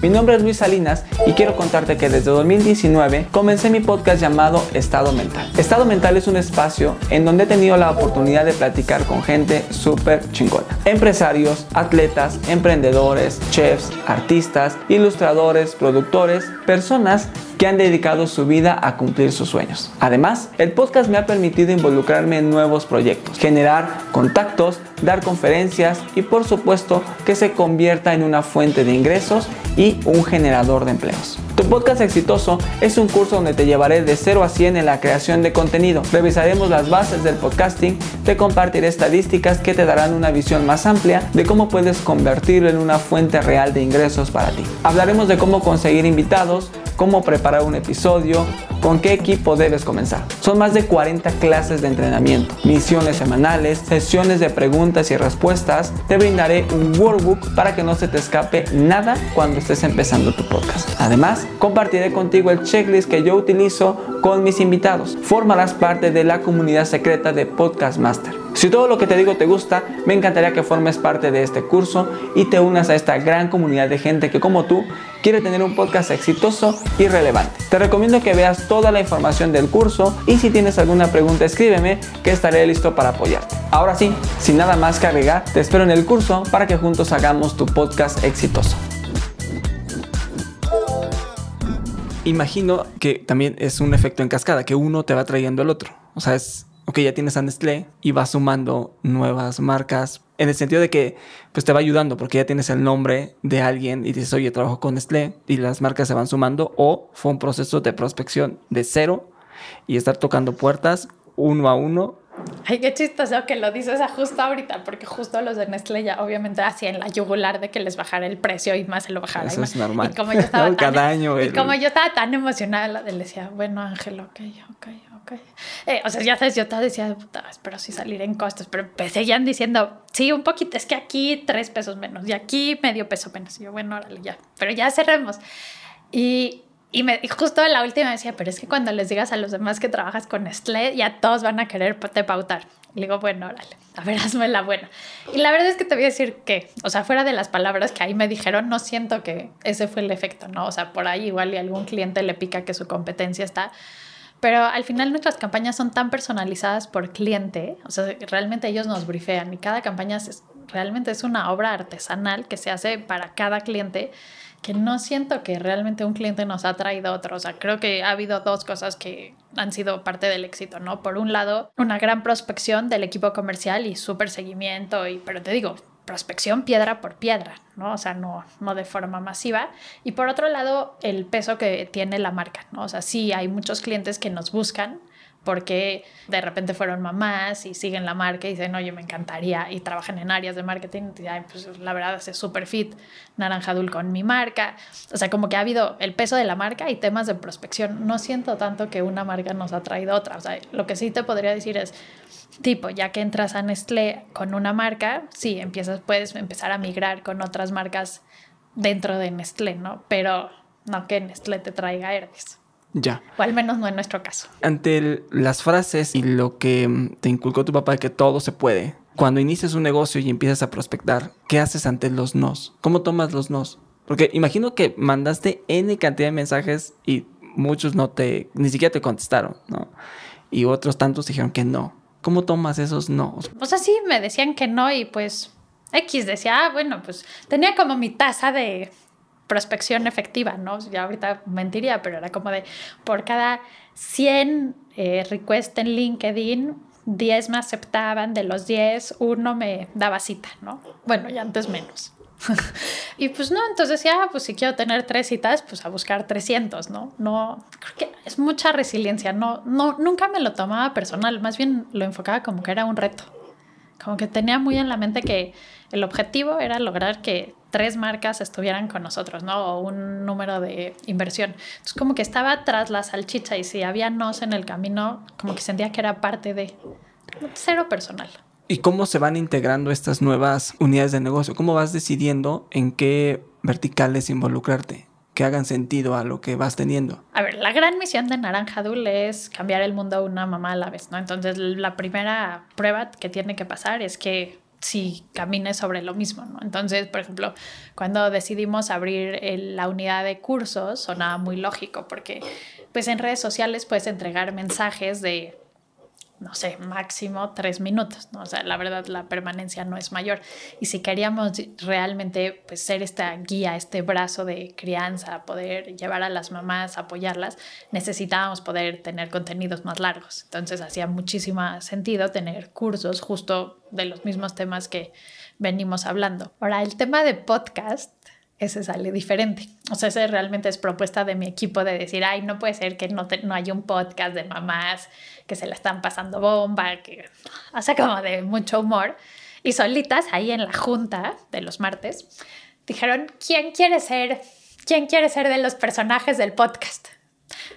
Mi nombre es Luis Salinas y quiero contarte que desde 2019 comencé mi podcast llamado Estado Mental. Estado Mental es un espacio en donde he tenido la oportunidad de platicar con gente súper chingona. Empresarios, atletas, emprendedores, chefs, artistas, ilustradores, productores, personas que han dedicado su vida a cumplir sus sueños. Además, el podcast me ha permitido involucrarme en nuevos proyectos, generar contactos, dar conferencias y por supuesto que se convierta en una fuente de ingresos y un generador de empleos. Tu podcast exitoso es un curso donde te llevaré de 0 a 100 en la creación de contenido. Revisaremos las bases del podcasting, te compartiré estadísticas que te darán una visión más amplia de cómo puedes convertirlo en una fuente real de ingresos para ti. Hablaremos de cómo conseguir invitados, cómo preparar un episodio, con qué equipo debes comenzar. Son más de 40 clases de entrenamiento, misiones semanales, sesiones de preguntas y respuestas. Te brindaré un workbook para que no se te escape nada cuando estés empezando tu podcast. Además, compartiré contigo el checklist que yo utilizo con mis invitados. Formarás parte de la comunidad secreta de Podcast Master. Si todo lo que te digo te gusta, me encantaría que formes parte de este curso y te unas a esta gran comunidad de gente que como tú quiere tener un podcast exitoso y relevante. Te recomiendo que veas toda la información del curso y si tienes alguna pregunta escríbeme que estaré listo para apoyarte. Ahora sí, sin nada más que agregar, te espero en el curso para que juntos hagamos tu podcast exitoso. Imagino que también es un efecto en cascada, que uno te va trayendo al otro. O sea, es ok, ya tienes a Nestlé y vas sumando nuevas marcas, en el sentido de que pues te va ayudando porque ya tienes el nombre de alguien y dices, oye, trabajo con Nestlé y las marcas se van sumando, o fue un proceso de prospección de cero y estar tocando puertas uno a uno Ay, qué chistoso que lo dices justo ahorita, porque justo los de Nestlé ya obviamente hacían la yugular de que les bajara el precio y más se lo bajara. Eso es normal. Y como yo estaba, tan, y como yo estaba tan emocionada, le decía, bueno, Ángel, ok, ok, ok. Eh, o sea, ya sabes, yo te decía, puta, espero sí salir en costos, pero seguían diciendo, sí, un poquito, es que aquí tres pesos menos y aquí medio peso menos. Y yo, bueno, órale, ya, pero ya cerremos. Y y, me, justo en la última decía, pero es que cuando les digas a los demás que trabajas con Nestlé, ya todos van a querer te pautar. Y le digo, bueno, órale, a ver, hazme la buena. Y la verdad es que te voy a decir que, o sea, fuera de las palabras que ahí me dijeron, no siento que ese fue el efecto, ¿no? O sea, por ahí igual y algún cliente le pica que su competencia está. Pero al final nuestras campañas son tan personalizadas por cliente, o sea, realmente ellos nos brifean y cada campaña es, realmente es una obra artesanal que se hace para cada cliente que no siento que realmente un cliente nos ha traído otro. O sea, creo que ha habido dos cosas que han sido parte del éxito, ¿no? Por un lado, una gran prospección del equipo comercial y súper seguimiento, y, pero te digo, prospección piedra por piedra, ¿no? O sea, no, no de forma masiva. Y por otro lado, el peso que tiene la marca, ¿no? O sea, sí hay muchos clientes que nos buscan porque de repente fueron mamás y siguen la marca y dicen, oye, me encantaría, y trabajan en áreas de marketing, y pues la verdad es súper fit Naranja Dul con mi marca. O sea, como que ha habido el peso de la marca y temas de prospección. No siento tanto que una marca nos ha traído otra. O sea, lo que sí te podría decir es, tipo, ya que entras a Nestlé con una marca, sí, empiezas, puedes empezar a migrar con otras marcas dentro de Nestlé, ¿no? Pero no que Nestlé te traiga Herdis. Ya. O al menos no en nuestro caso. Ante las frases y lo que mm, te inculcó tu papá de que todo se puede, cuando inicias un negocio y empiezas a prospectar, ¿qué haces ante los nos? ¿Cómo tomas los nos? Porque imagino que mandaste N cantidad de mensajes y muchos no te, ni siquiera te contestaron, ¿no? Y otros tantos dijeron que no. ¿Cómo tomas esos no? O sea, sí, me decían que no y pues X decía, ah, bueno, pues tenía como mi tasa de prospección efectiva, ¿no? Ya ahorita mentiría, pero era como de por cada 100 eh, requests en LinkedIn, 10 me aceptaban, de los 10, uno me daba cita, ¿no? Bueno, ya antes menos. y pues no, entonces decía, ah, pues si quiero tener tres citas, pues a buscar 300, ¿no? No, creo que es mucha resiliencia, no, no, nunca me lo tomaba personal, más bien lo enfocaba como que era un reto. Como que tenía muy en la mente que el objetivo era lograr que tres marcas estuvieran con nosotros, ¿no? O un número de inversión. Entonces, como que estaba tras la salchicha y si había nos en el camino, como que sentía que era parte de cero personal. ¿Y cómo se van integrando estas nuevas unidades de negocio? ¿Cómo vas decidiendo en qué verticales involucrarte? que hagan sentido a lo que vas teniendo. A ver, la gran misión de Naranja Dul es cambiar el mundo una mamá a la vez, ¿no? Entonces, la primera prueba que tiene que pasar es que si camine sobre lo mismo. Entonces, por ejemplo, cuando decidimos abrir la unidad de cursos, sonaba muy lógico porque pues en redes sociales puedes entregar mensajes de no sé, máximo tres minutos, ¿no? O sea, la verdad la permanencia no es mayor. Y si queríamos realmente pues, ser esta guía, este brazo de crianza, poder llevar a las mamás, apoyarlas, necesitábamos poder tener contenidos más largos. Entonces hacía muchísimo sentido tener cursos justo de los mismos temas que venimos hablando. Ahora, el tema de podcast ese sale diferente. O sea, ese realmente es propuesta de mi equipo de decir, ay, no puede ser que no, no haya un podcast de mamás que se la están pasando bomba, que hace como de mucho humor. Y solitas, ahí en la junta de los martes, dijeron, ¿quién quiere ser, quién quiere ser de los personajes del podcast?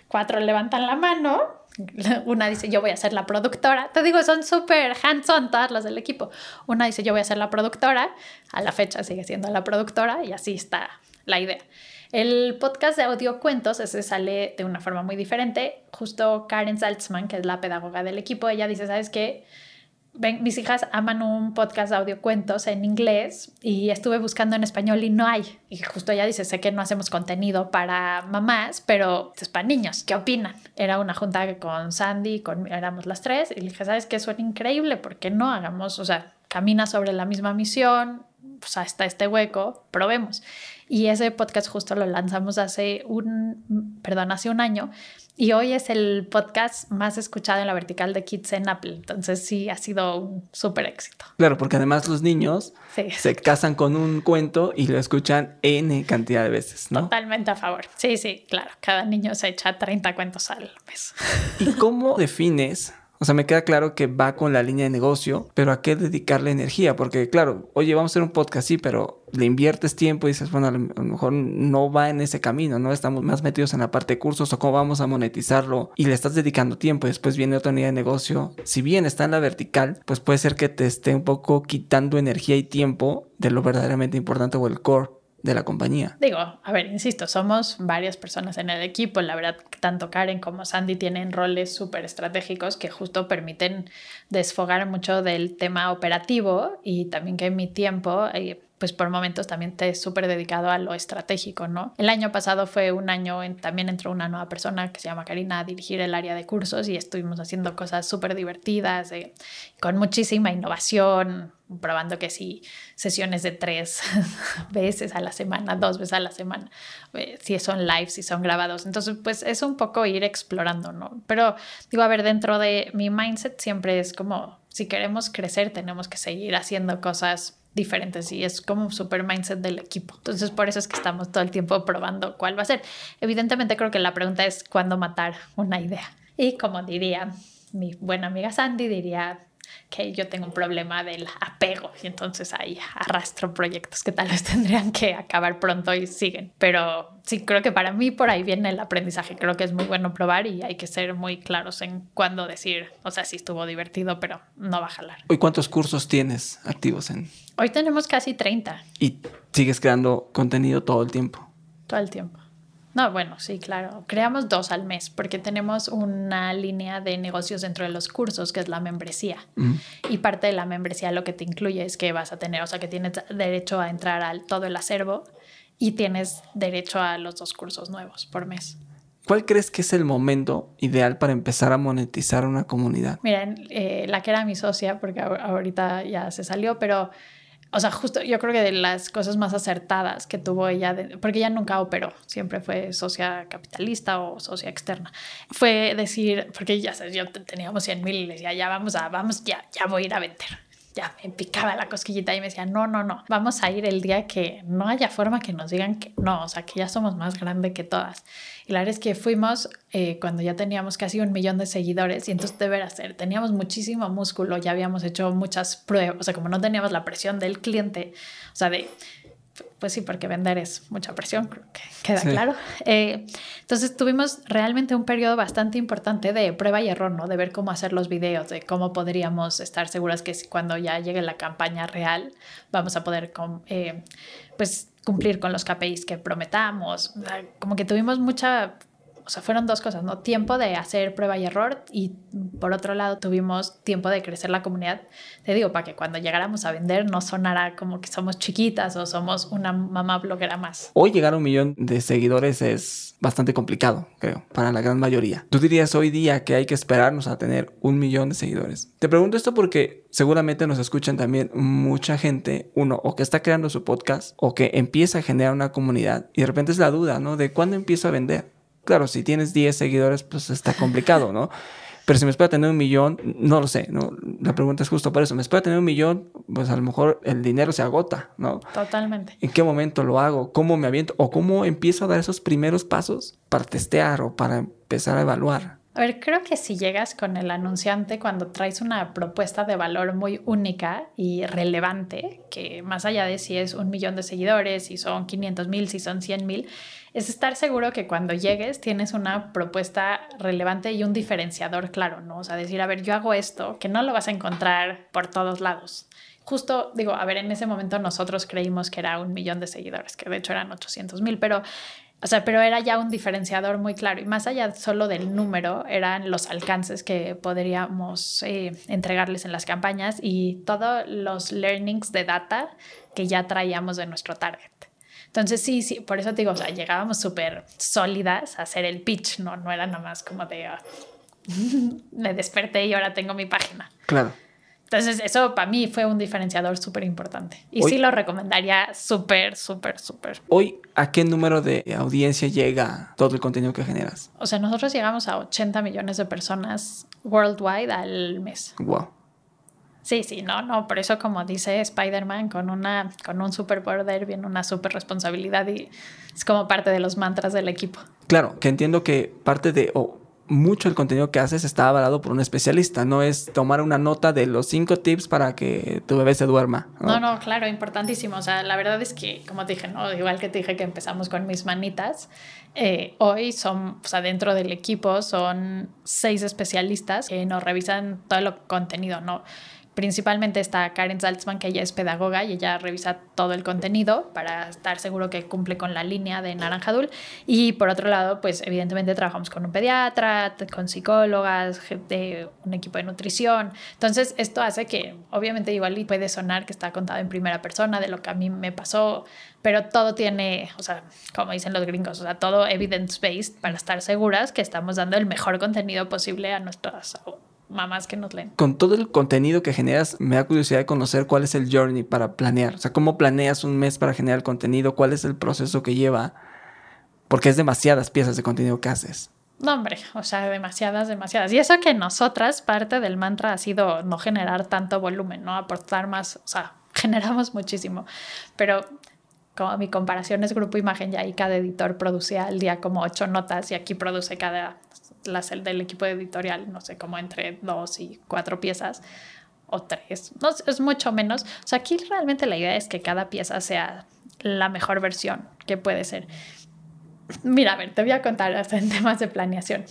Cuatro levantan la mano Una dice, yo voy a ser la productora. Te digo, son súper hands-on todas las del equipo. Una dice, yo voy a ser la productora. A la fecha sigue siendo la productora y así está la idea. El podcast de audio cuentos, ese sale de una forma muy diferente. Justo Karen Saltzman, que es la pedagoga del equipo, ella dice, ¿sabes qué? Ven, mis hijas aman un podcast de audiocuentos en inglés y estuve buscando en español y no hay. Y justo ella dice, sé que no hacemos contenido para mamás, pero es para niños, ¿qué opinan? Era una junta con Sandy, con, éramos las tres, y le dije, ¿sabes qué? Suena increíble, ¿por qué no hagamos, o sea, camina sobre la misma misión, pues hasta este hueco, probemos. Y ese podcast justo lo lanzamos hace un, perdón, hace un año y hoy es el podcast más escuchado en la vertical de Kids en Apple. Entonces sí, ha sido un súper éxito. Claro, porque además los niños se casan con un cuento y lo escuchan N cantidad de veces, ¿no? Totalmente a favor. Sí, sí, claro. Cada niño se echa 30 cuentos al mes. ¿Y cómo defines o sea, me queda claro que va con la línea de negocio, pero ¿a qué dedicarle energía? Porque, claro, oye, vamos a hacer un podcast, sí, pero le inviertes tiempo y dices, bueno, a lo mejor no va en ese camino, ¿no? Estamos más metidos en la parte de cursos o cómo vamos a monetizarlo y le estás dedicando tiempo y después viene otra línea de negocio. Si bien está en la vertical, pues puede ser que te esté un poco quitando energía y tiempo de lo verdaderamente importante o el core de la compañía. Digo, a ver, insisto, somos varias personas en el equipo. La verdad, tanto Karen como Sandy tienen roles súper estratégicos que justo permiten desfogar mucho del tema operativo y también que mi tiempo... Eh, pues por momentos también te es súper dedicado a lo estratégico, ¿no? El año pasado fue un año, en, también entró una nueva persona que se llama Karina a dirigir el área de cursos y estuvimos haciendo cosas súper divertidas, eh, con muchísima innovación, probando que sí, sesiones de tres veces a la semana, dos veces a la semana, eh, si son live, si son grabados. Entonces, pues es un poco ir explorando, ¿no? Pero digo, a ver, dentro de mi mindset siempre es como, si queremos crecer, tenemos que seguir haciendo cosas diferentes y es como un super mindset del equipo. Entonces, por eso es que estamos todo el tiempo probando cuál va a ser. Evidentemente, creo que la pregunta es cuándo matar una idea. Y como diría mi buena amiga Sandy, diría que yo tengo un problema del apego y entonces ahí arrastro proyectos que tal vez tendrían que acabar pronto y siguen. Pero sí, creo que para mí por ahí viene el aprendizaje. Creo que es muy bueno probar y hay que ser muy claros en cuándo decir, o sea, sí estuvo divertido, pero no va a jalar. ¿Hoy cuántos cursos tienes activos en? Hoy tenemos casi 30. ¿Y sigues creando contenido todo el tiempo? Todo el tiempo. No, bueno, sí, claro. Creamos dos al mes porque tenemos una línea de negocios dentro de los cursos que es la membresía. Y parte de la membresía lo que te incluye es que vas a tener, o sea, que tienes derecho a entrar al todo el acervo y tienes derecho a los dos cursos nuevos por mes. ¿Cuál crees que es el momento ideal para empezar a monetizar una comunidad? Miren, eh, la que era mi socia, porque ahorita ya se salió, pero o sea, justo yo creo que de las cosas más acertadas que tuvo ella, porque ella nunca operó, siempre fue socia capitalista o socia externa, fue decir, porque ya sabes, yo teníamos 100 mil y le decía, ya vamos a, vamos, ya, ya voy a ir a vender ya me picaba la cosquillita y me decía, no, no, no, vamos a ir el día que no haya forma que nos digan que no, o sea, que ya somos más grandes que todas. Y la verdad es que fuimos eh, cuando ya teníamos casi un millón de seguidores y entonces deber hacer, teníamos muchísimo músculo, ya habíamos hecho muchas pruebas, o sea, como no teníamos la presión del cliente, o sea, de pues sí, porque vender es mucha presión, creo que queda claro. Eh, entonces tuvimos realmente un periodo bastante importante de prueba y error, ¿no? De ver cómo hacer los videos, de cómo podríamos estar seguras que cuando ya llegue la campaña real vamos a poder eh, pues cumplir con los KPIs que prometamos. como que tuvimos mucha sea, fueron dos cosas, ¿no? Tiempo de hacer prueba y error y por otro lado tuvimos tiempo de crecer la comunidad. Te digo, para que cuando llegáramos a vender no sonara como que somos chiquitas o somos una mamá bloguera más. Hoy llegar a un millón de seguidores es bastante complicado, creo, para la gran mayoría. ¿Tú dirías hoy día que hay que esperarnos a tener un millón de seguidores? Te pregunto esto porque seguramente nos escuchan también mucha gente, uno, o que está creando su podcast o que empieza a generar una comunidad y de repente es la duda, ¿no? De cuándo empiezo a vender. Claro, si tienes 10 seguidores, pues está complicado, ¿no? Pero si me espera tener un millón, no lo sé, ¿no? La pregunta es justo por eso. Me espera tener un millón, pues a lo mejor el dinero se agota, ¿no? Totalmente. ¿En qué momento lo hago? ¿Cómo me aviento? ¿O cómo empiezo a dar esos primeros pasos para testear o para empezar a evaluar? A ver, creo que si llegas con el anunciante cuando traes una propuesta de valor muy única y relevante, que más allá de si es un millón de seguidores, si son 500 mil, si son 100 mil, es estar seguro que cuando llegues tienes una propuesta relevante y un diferenciador claro, ¿no? O sea, decir, a ver, yo hago esto, que no lo vas a encontrar por todos lados. Justo, digo, a ver, en ese momento nosotros creímos que era un millón de seguidores, que de hecho eran 800 mil, pero o sea, pero era ya un diferenciador muy claro y más allá solo del número eran los alcances que podríamos eh, entregarles en las campañas y todos los learnings de data que ya traíamos de nuestro target. Entonces sí, sí, por eso te digo, o sea, llegábamos súper sólidas a hacer el pitch, no, no era nada más como de, ah, me desperté y ahora tengo mi página. Claro. Entonces, eso para mí fue un diferenciador súper importante. Y sí lo recomendaría súper, súper, súper. Hoy, ¿a qué número de audiencia llega todo el contenido que generas? O sea, nosotros llegamos a 80 millones de personas worldwide al mes. Wow. Sí, sí, no, no, por eso como dice Spider-Man, con, una, con un superpoder viene una super responsabilidad y es como parte de los mantras del equipo. Claro, que entiendo que parte de, mucho el contenido que haces está avalado por un especialista, no es tomar una nota de los cinco tips para que tu bebé se duerma. No, no, claro, importantísimo. O sea, la verdad es que, como te dije, ¿no? igual que te dije que empezamos con mis manitas, eh, hoy son, o sea, dentro del equipo son seis especialistas que nos revisan todo el contenido, ¿no? Principalmente está Karen Salzman, que ella es pedagoga y ella revisa todo el contenido para estar seguro que cumple con la línea de Naranjadul. Y por otro lado, pues evidentemente trabajamos con un pediatra, con psicólogas, de un equipo de nutrición. Entonces, esto hace que, obviamente, igual puede sonar que está contado en primera persona de lo que a mí me pasó, pero todo tiene, o sea, como dicen los gringos, o sea, todo evidence-based para estar seguras que estamos dando el mejor contenido posible a nuestras mamás que nos leen. Con todo el contenido que generas, me da curiosidad de conocer cuál es el journey para planear. O sea, cómo planeas un mes para generar contenido, cuál es el proceso que lleva, porque es demasiadas piezas de contenido que haces. No, hombre, o sea, demasiadas, demasiadas. Y eso que nosotras, parte del mantra ha sido no generar tanto volumen, no aportar más, o sea, generamos muchísimo. Pero como mi comparación es grupo imagen, ya ahí cada editor producía al día como ocho notas y aquí produce cada la cel del equipo editorial, no sé, como entre dos y cuatro piezas o tres, no, es mucho menos. O sea, aquí realmente la idea es que cada pieza sea la mejor versión que puede ser. Mira, a ver, te voy a contar en temas de planeación.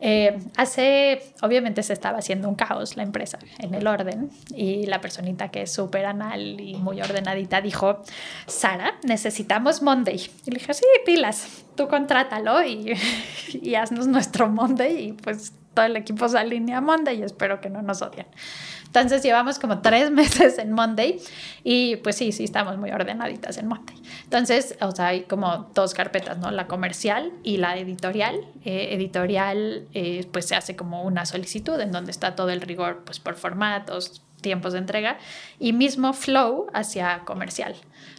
Eh, hace, obviamente se estaba haciendo un caos la empresa en el orden y la personita que es súper anal y muy ordenadita dijo, Sara, necesitamos Monday. Y le dije, sí, pilas, tú contrátalo y, y haznos nuestro Monday y pues todo el equipo se alinea a Monday y espero que no nos odien. Entonces llevamos como tres meses en Monday y pues sí, sí, estamos muy ordenaditas en Monday. Entonces, o sea, hay como dos carpetas, ¿no? La comercial y la editorial. Eh, editorial, eh, pues se hace como una solicitud en donde está todo el rigor, pues por formatos, tiempos de entrega y mismo flow hacia comercial,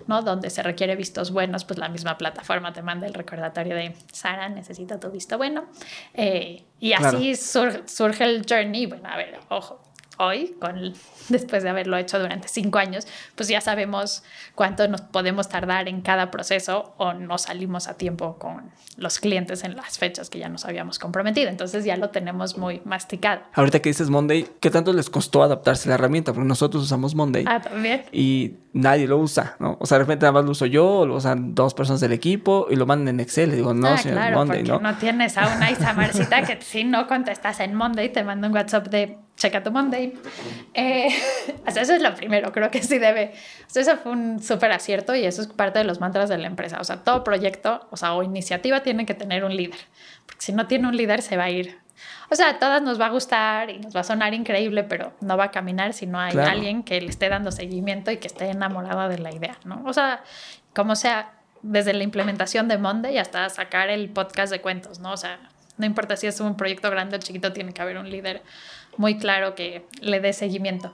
¿no? Donde se requiere vistos buenos, pues la misma plataforma te manda el recordatorio de Sara, necesito tu visto bueno. Eh, y así surge el journey. Bueno, a ver, ojo, hoy, con, después de haberlo hecho durante cinco años, pues ya sabemos cuánto nos podemos tardar en cada proceso o no salimos a tiempo con los clientes en las fechas que ya nos habíamos comprometido. Entonces ya lo tenemos muy masticado. Ahorita que dices Monday, ¿qué tanto les costó adaptarse a la herramienta? Porque nosotros usamos Monday. Ah, también. Y nadie lo usa, ¿no? O sea, de repente nada más lo uso yo, lo usan dos personas del equipo y lo mandan en Excel. Y digo, no, ah, señor claro, Monday, ¿no? No tienes a una Isamarcita que si no contestas en Monday te manda un WhatsApp de checa tu Monday. Eh, eso es lo primero, creo que sí debe. O sea, eso fue un súper acierto y eso es parte de los mantras de la empresa. O sea, todo proyecto, o sea, o iniciativa tiene que tener un líder. Porque si no tiene un líder, se va a ir. O sea, a todas nos va a gustar y nos va a sonar increíble, pero no va a caminar si no hay alguien que le esté dando seguimiento y que esté enamorada de la idea, ¿no? O sea, como sea, desde la implementación de Monday hasta sacar el podcast de cuentos, ¿no? O sea, no importa si es un proyecto grande o chiquito, tiene que haber un líder muy claro que le dé seguimiento.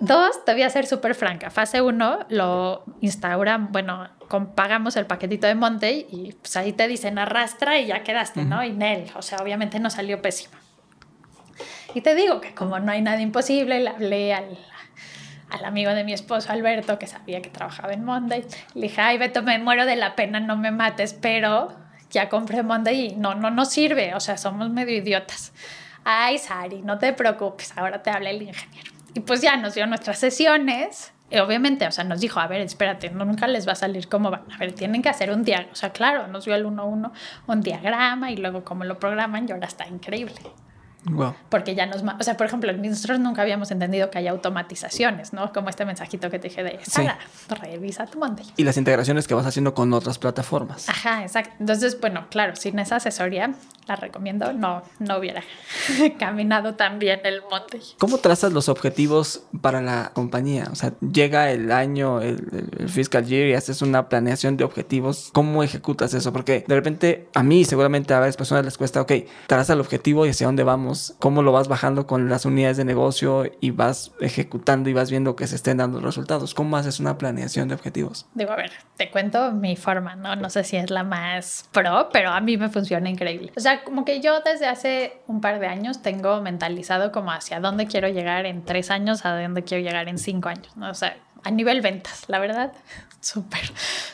Dos, te voy a ser súper franca. Fase uno lo instauran, bueno, pagamos el paquetito de Monday y pues ahí te dicen arrastra y ya quedaste, ¿no? Y Nel, o sea, obviamente no salió pésimo. Y te digo que como no hay nada imposible, le hablé al, al amigo de mi esposo Alberto, que sabía que trabajaba en Monday. Le dije, ay, Beto, me muero de la pena, no me mates, pero ya compré Monday y no, no, no sirve, o sea, somos medio idiotas. Ay, Sari, no te preocupes, ahora te habla el ingeniero. Y pues ya nos dio nuestras sesiones. Y obviamente, o sea, nos dijo, a ver, espérate, nunca les va a salir cómo van. A ver, tienen que hacer un diagrama. O sea, claro, nos dio el 1-1, un diagrama y luego cómo lo programan y ahora está increíble. Porque ya nos... O sea, por ejemplo, nosotros nunca habíamos entendido que hay automatizaciones, ¿no? Como este mensajito que te dije de, Sara, revisa tu Monday. Y las integraciones que vas haciendo con otras plataformas. Ajá, exacto. Entonces, bueno, claro, sin esa asesoría, la recomiendo, no, no hubiera caminado tan bien el Monday. ¿Cómo trazas los objetivos para la compañía? O sea, llega el año, el, el fiscal year y haces una planeación de objetivos. ¿Cómo ejecutas eso? Porque de repente a mí seguramente a varias personas les cuesta, ok, traza el objetivo y hacia dónde vamos cómo lo vas bajando con las unidades de negocio y vas ejecutando y vas viendo que se estén dando resultados. ¿Cómo haces una planeación de objetivos? Digo, a ver, te cuento mi forma, ¿no? No sé si es la más pro, pero a mí me funciona increíble. O sea, como que yo desde hace un par de años tengo mentalizado como hacia dónde quiero llegar en tres años, a dónde quiero llegar en cinco años, ¿no? O sea, a nivel ventas, la verdad, súper,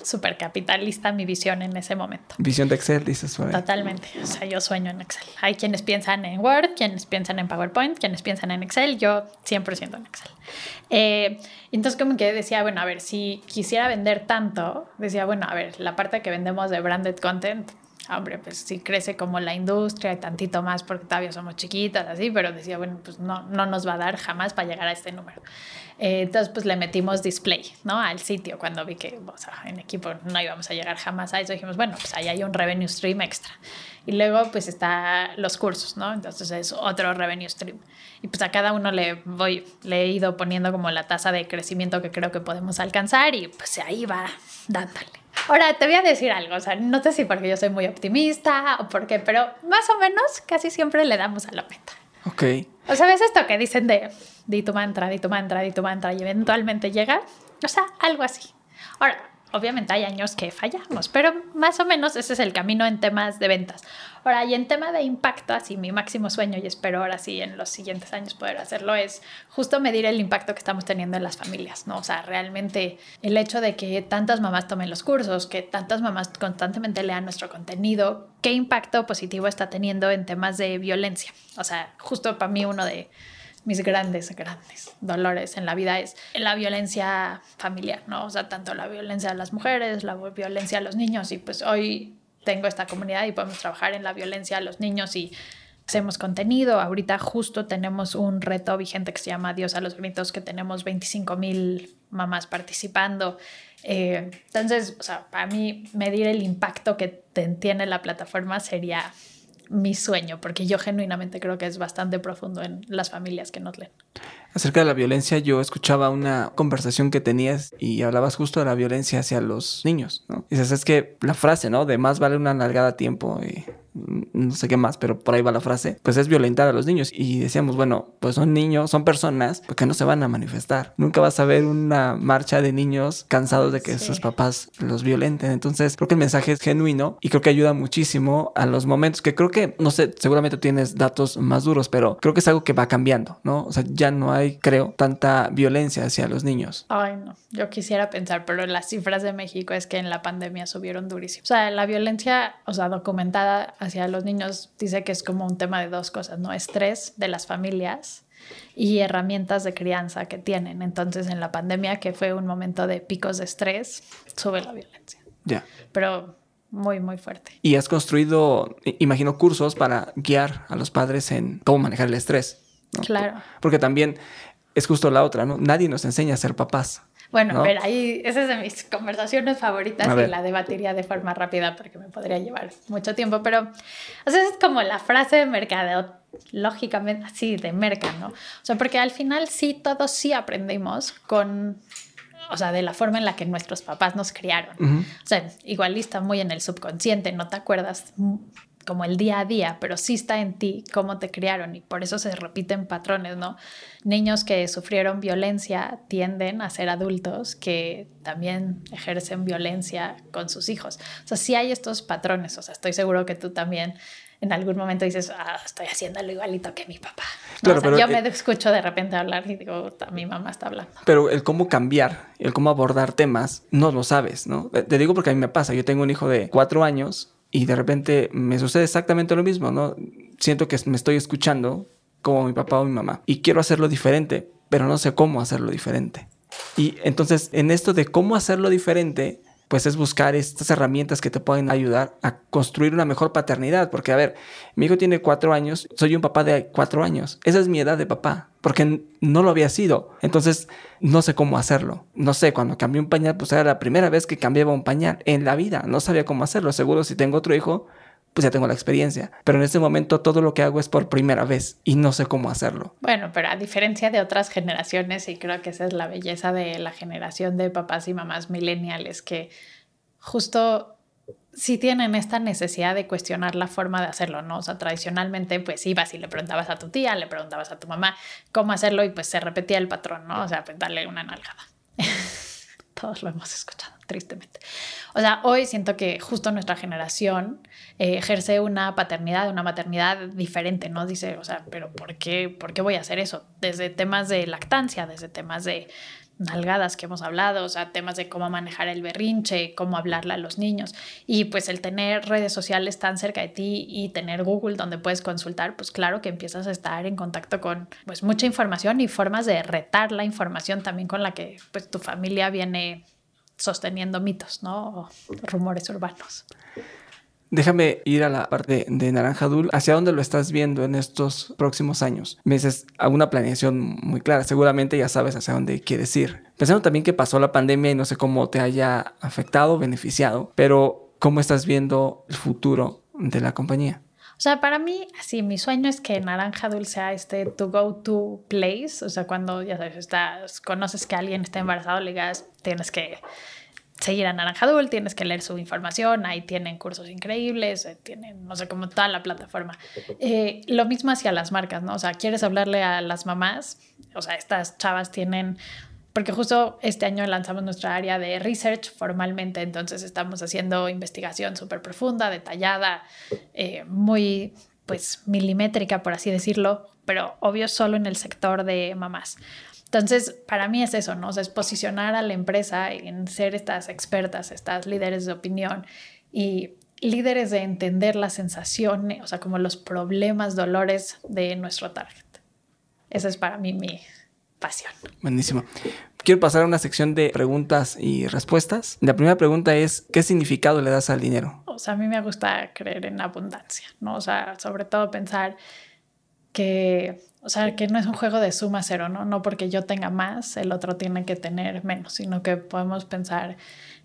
súper capitalista mi visión en ese momento. Visión de Excel, dices. Totalmente, o sea, yo sueño en Excel. Hay quienes piensan en Word, quienes piensan en PowerPoint, quienes piensan en Excel, yo 100% en Excel. Eh, entonces como que decía, bueno, a ver, si quisiera vender tanto, decía, bueno, a ver, la parte que vendemos de branded content, hombre, pues sí crece como la industria y tantito más porque todavía somos chiquitas, así, pero decía, bueno, pues no, no nos va a dar jamás para llegar a este número. Eh, entonces, pues le metimos display, ¿no? Al sitio cuando vi que, o sea, en equipo no íbamos a llegar jamás a eso. Dijimos, bueno, pues ahí hay un revenue stream extra. Y luego, pues está los cursos, ¿no? Entonces es otro revenue stream. Y pues a cada uno le voy, le he ido poniendo como la tasa de crecimiento que creo que podemos alcanzar y pues ahí va dándole. Ahora, te voy a decir algo, o sea, no sé si porque yo soy muy optimista o por qué, pero más o menos casi siempre le damos a la meta. Ok. O sea, ¿ves esto que dicen de di tu mantra, di tu mantra, di tu mantra y eventualmente llega? O sea, algo así. Ahora, obviamente hay años que fallamos, pero más o menos ese es el camino en temas de ventas. Ahora, y en tema de impacto, así mi máximo sueño, y espero ahora sí en los siguientes años poder hacerlo, es justo medir el impacto que estamos teniendo en las familias, ¿no? O sea, realmente el hecho de que tantas mamás tomen los cursos, que tantas mamás constantemente lean nuestro contenido, ¿qué impacto positivo está teniendo en temas de violencia? O sea, justo para mí uno de mis grandes, grandes dolores en la vida es la violencia familiar, ¿no? O sea, tanto la violencia a las mujeres, la violencia a los niños y pues hoy tengo esta comunidad y podemos trabajar en la violencia a los niños y hacemos contenido. Ahorita justo tenemos un reto vigente que se llama Dios a los gritos, que tenemos 25 mil mamás participando. Eh, entonces, o sea, para mí medir el impacto que tiene la plataforma sería mi sueño, porque yo genuinamente creo que es bastante profundo en las familias que nos leen. Acerca de la violencia, yo escuchaba una conversación que tenías y hablabas justo de la violencia hacia los niños, ¿no? Dices, es que la frase, ¿no? De más vale una largada tiempo y no sé qué más, pero por ahí va la frase, pues es violentar a los niños. Y decíamos, bueno, pues son niños, son personas que no se van a manifestar. Nunca vas a ver una marcha de niños cansados de que sus papás los violenten. Entonces, creo que el mensaje es genuino y creo que ayuda muchísimo a los momentos que creo que, no sé, seguramente tienes datos más duros, pero creo que es algo que va cambiando, ¿no? O sea, ya no hay, creo, tanta violencia hacia los niños. Ay, no, yo quisiera pensar, pero las cifras de México es que en la pandemia subieron durísimo. O sea, la violencia, o sea, documentada hacia los niños dice que es como un tema de dos cosas, ¿no? Estrés de las familias y herramientas de crianza que tienen. Entonces, en la pandemia, que fue un momento de picos de estrés, sube la violencia. Ya. Pero muy, muy fuerte. Y has construido, imagino, cursos para guiar a los padres en cómo manejar el estrés. Claro. Porque también es justo la otra, ¿no? Nadie nos enseña a ser papás. Bueno, pero ahí, esa es de mis conversaciones favoritas y la debatiría de forma rápida porque me podría llevar mucho tiempo, pero o sea, es como la frase de mercadeo, lógicamente así, de mercado, ¿no? O sea, porque al final sí, todos sí aprendimos con, o sea, de la forma en la que nuestros papás nos criaron. O sea, igual está muy en el subconsciente, no te acuerdas como el día a día, pero sí está en ti cómo te criaron y por eso se repiten patrones, ¿no? Niños que sufrieron violencia tienden a ser adultos que también ejercen violencia con sus hijos. O sea, sí hay estos patrones, o sea, estoy seguro que tú también en algún momento dices, ah, estoy haciéndolo igualito que mi papá. Claro, pero yo me escucho de repente hablar y digo, mi mamá está hablando. Pero el cómo cambiar, el cómo abordar temas, no lo sabes, ¿no? Te digo porque a mí me pasa, yo tengo un hijo de cuatro años y de repente me sucede exactamente lo mismo, ¿no? Siento que me estoy escuchando como mi papá o mi mamá y quiero hacerlo diferente, pero no sé cómo hacerlo diferente. Y entonces en esto de cómo hacerlo diferente, pues es buscar estas herramientas que te pueden ayudar a construir una mejor paternidad. Porque, a ver, mi hijo tiene cuatro años, soy un papá de cuatro años. Esa es mi edad de papá, porque no lo había sido. Entonces, no sé cómo hacerlo. No sé, cuando cambié un pañal, pues era la primera vez que cambiaba un pañal en la vida. No sabía cómo hacerlo. Seguro si tengo otro hijo, pues ya tengo la experiencia. Pero en este momento todo lo que hago es por primera vez y no sé cómo hacerlo. Bueno, pero a diferencia de otras generaciones, y creo que esa es la belleza de la generación de papás y mamás millennials, que justo sí tienen esta necesidad de cuestionar la forma de hacerlo, ¿no? O sea, tradicionalmente pues ibas y le preguntabas a tu tía, le preguntabas a tu mamá cómo hacerlo y pues se repetía el patrón, ¿no? O sea, pues darle una nalgada. Todos lo hemos escuchado, tristemente. O sea, hoy siento que justo nuestra generación eh, ejerce una paternidad, una maternidad diferente, ¿no? Dice, o sea, pero ¿por qué, ¿por qué voy a hacer eso? Desde temas de lactancia, desde temas de nalgadas que hemos hablado, o sea, temas de cómo manejar el berrinche, cómo hablarle a los niños. Y pues el tener redes sociales tan cerca de ti y tener Google donde puedes consultar, pues claro que empiezas a estar en contacto con pues mucha información y formas de retar la información también con la que pues tu familia viene sosteniendo mitos, ¿no? O rumores urbanos. Déjame ir a la parte de Naranja Dul. ¿Hacia dónde lo estás viendo en estos próximos años? Me dices alguna planeación muy clara. Seguramente ya sabes hacia dónde quieres ir. Pensando también que pasó la pandemia y no sé cómo te haya afectado beneficiado, pero ¿cómo estás viendo el futuro de la compañía? O sea, para mí, así, mi sueño es que Naranja Dul sea este to go to place. O sea, cuando, ya sabes, conoces que alguien está embarazado, le digas, tienes que seguir a Naranja Dul, tienes que leer su información, ahí tienen cursos increíbles, eh, tienen, no sé, como toda la plataforma. Eh, lo mismo hacia las marcas, ¿no? O sea, quieres hablarle a las mamás, o sea, estas chavas tienen porque justo este año lanzamos nuestra área de research formalmente, entonces estamos haciendo investigación súper profunda, detallada, eh, muy pues milimétrica, por así decirlo, pero obvio solo en el sector de mamás. Entonces, para mí es eso, ¿no? O es posicionar a la empresa en ser estas expertas, estas líderes de opinión y líderes de entender la sensación, o sea, como los problemas, dolores de nuestro target. Esa es para mí mi, pasión. Buenísimo. Quiero pasar a una sección de preguntas y respuestas. La primera pregunta es, ¿qué significado le das al dinero? O sea, a mí me gusta creer en abundancia, ¿no? O sea, sobre todo pensar que, o sea, que no es un juego de suma cero, ¿no? No porque yo tenga más, el otro tiene que tener menos, sino que podemos pensar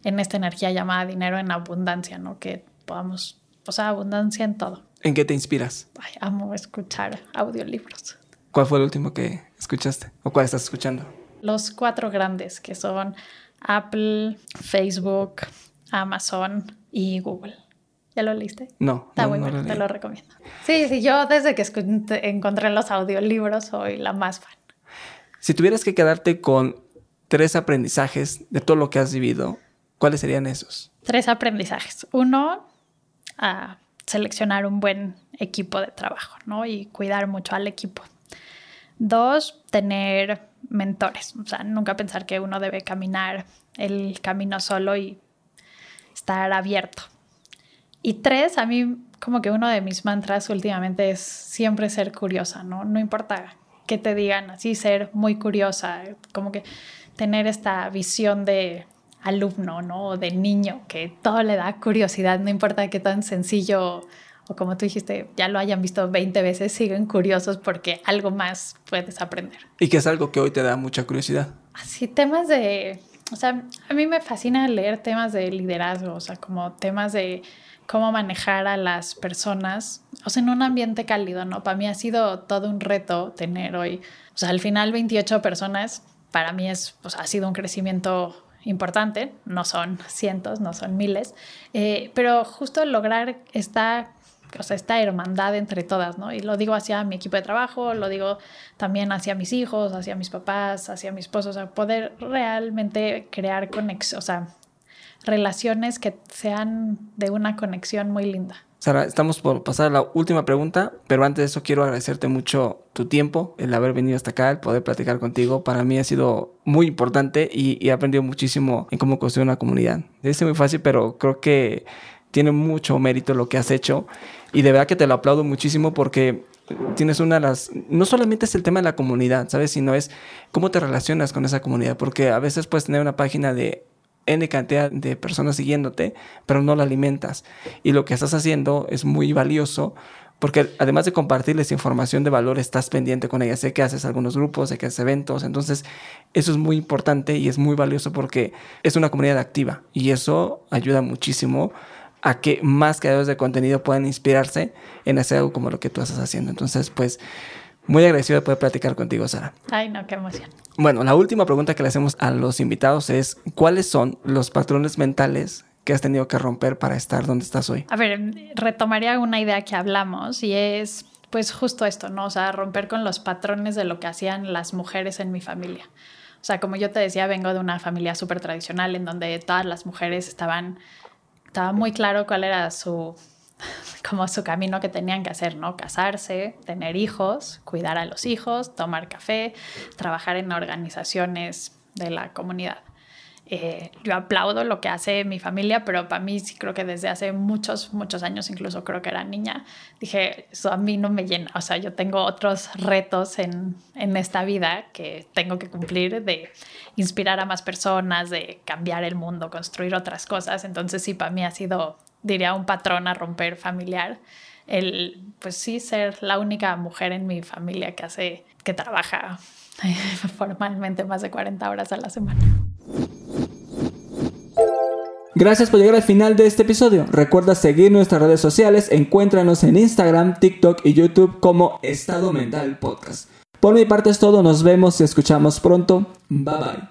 en esta energía llamada dinero en abundancia, ¿no? Que podamos, o sea, abundancia en todo. ¿En qué te inspiras? Ay, amo escuchar audiolibros. ¿Cuál fue el último que escuchaste? ¿O cuál estás escuchando? Los cuatro grandes, que son Apple, Facebook, Amazon y Google. ¿Ya lo leíste? No. Está muy bueno, te lo recomiendo. Sí, sí, yo desde que encontré los audiolibros soy la más fan. Si tuvieras que quedarte con tres aprendizajes de todo lo que has vivido, ¿cuáles serían esos? Tres aprendizajes. Uno, a seleccionar un buen equipo de trabajo, ¿no? Y cuidar mucho al equipo. Dos, tener mentores, o sea, nunca pensar que uno debe caminar el camino solo y estar abierto. Y tres, a mí como que uno de mis mantras últimamente es siempre ser curiosa, ¿no? No importa qué te digan, así ser muy curiosa, como que tener esta visión de alumno, ¿no? O de niño, que todo le da curiosidad, no importa qué tan sencillo o como tú dijiste, ya lo hayan visto 20 veces, siguen curiosos porque algo más puedes aprender. Y que es algo que hoy te da mucha curiosidad. Así, temas de, o sea, a mí me fascina leer temas de liderazgo, o sea, como temas de cómo manejar a las personas, o sea, en un ambiente cálido, ¿no? Para mí ha sido todo un reto tener hoy, o sea, al final 28 personas, para mí es, o sea, ha sido un crecimiento importante, no son cientos, no son miles, eh, pero justo lograr esta, o sea, esta hermandad entre todas, ¿no? Y lo digo hacia mi equipo de trabajo, lo digo también hacia mis hijos, hacia mis papás, hacia mi esposo, o sea, poder realmente crear conexión, o sea, relaciones que sean de una conexión muy linda. Sara, estamos por pasar a la última pregunta, pero antes de eso quiero agradecerte mucho tu tiempo, el haber venido hasta acá, el poder platicar contigo. Para mí ha sido muy importante y, he aprendido muchísimo en cómo construir una comunidad. Es muy fácil, pero creo que tiene mucho mérito lo que has hecho y de verdad que te lo aplaudo muchísimo porque tienes una de las, no solamente es el tema de la comunidad, ¿sabes? Sino es cómo te relacionas con esa comunidad, porque a veces puedes tener una página de N cantidad de personas siguiéndote, pero no la alimentas. Y lo que estás haciendo es muy valioso porque además de compartirles información de valor, estás pendiente con ella. Sé que haces algunos grupos, sé que haces eventos, entonces eso es muy importante y es muy valioso porque es una comunidad activa y eso ayuda muchísimo a que más creadores de contenido puedan inspirarse en hacer algo como lo que tú estás haciendo. Entonces, pues muy agradecido de poder platicar contigo, Sara. Ay, no, qué emoción. Bueno, la última pregunta que le hacemos a los invitados es, ¿cuáles son los patrones mentales que has tenido que romper para estar donde estás hoy? A ver, retomaría una idea que hablamos y es pues justo esto, ¿no? O sea, romper con los patrones de lo que hacían las mujeres en mi familia. O sea, como yo te decía, vengo de una familia súper tradicional en donde todas las mujeres estaban, estaba muy claro cuál era su como su camino que tenían que hacer, ¿no? Casarse, tener hijos, cuidar a los hijos, tomar café, trabajar en organizaciones de la comunidad. Eh, yo aplaudo lo que hace mi familia, pero para mí sí creo que desde hace muchos, muchos años, incluso creo que era niña, dije, eso a mí no me llena, o sea, yo tengo otros retos en, en esta vida que tengo que cumplir de inspirar a más personas, de cambiar el mundo, construir otras cosas, entonces sí, para mí ha sido diría un patrón a romper familiar, el, pues sí, ser la única mujer en mi familia que hace, que trabaja formalmente más de 40 horas a la semana. Gracias por llegar al final de este episodio. Recuerda seguir nuestras redes sociales. Encuéntranos en Instagram, TikTok y YouTube como Estado Mental Podcast. Por mi parte es todo. Nos vemos y escuchamos pronto. Bye bye.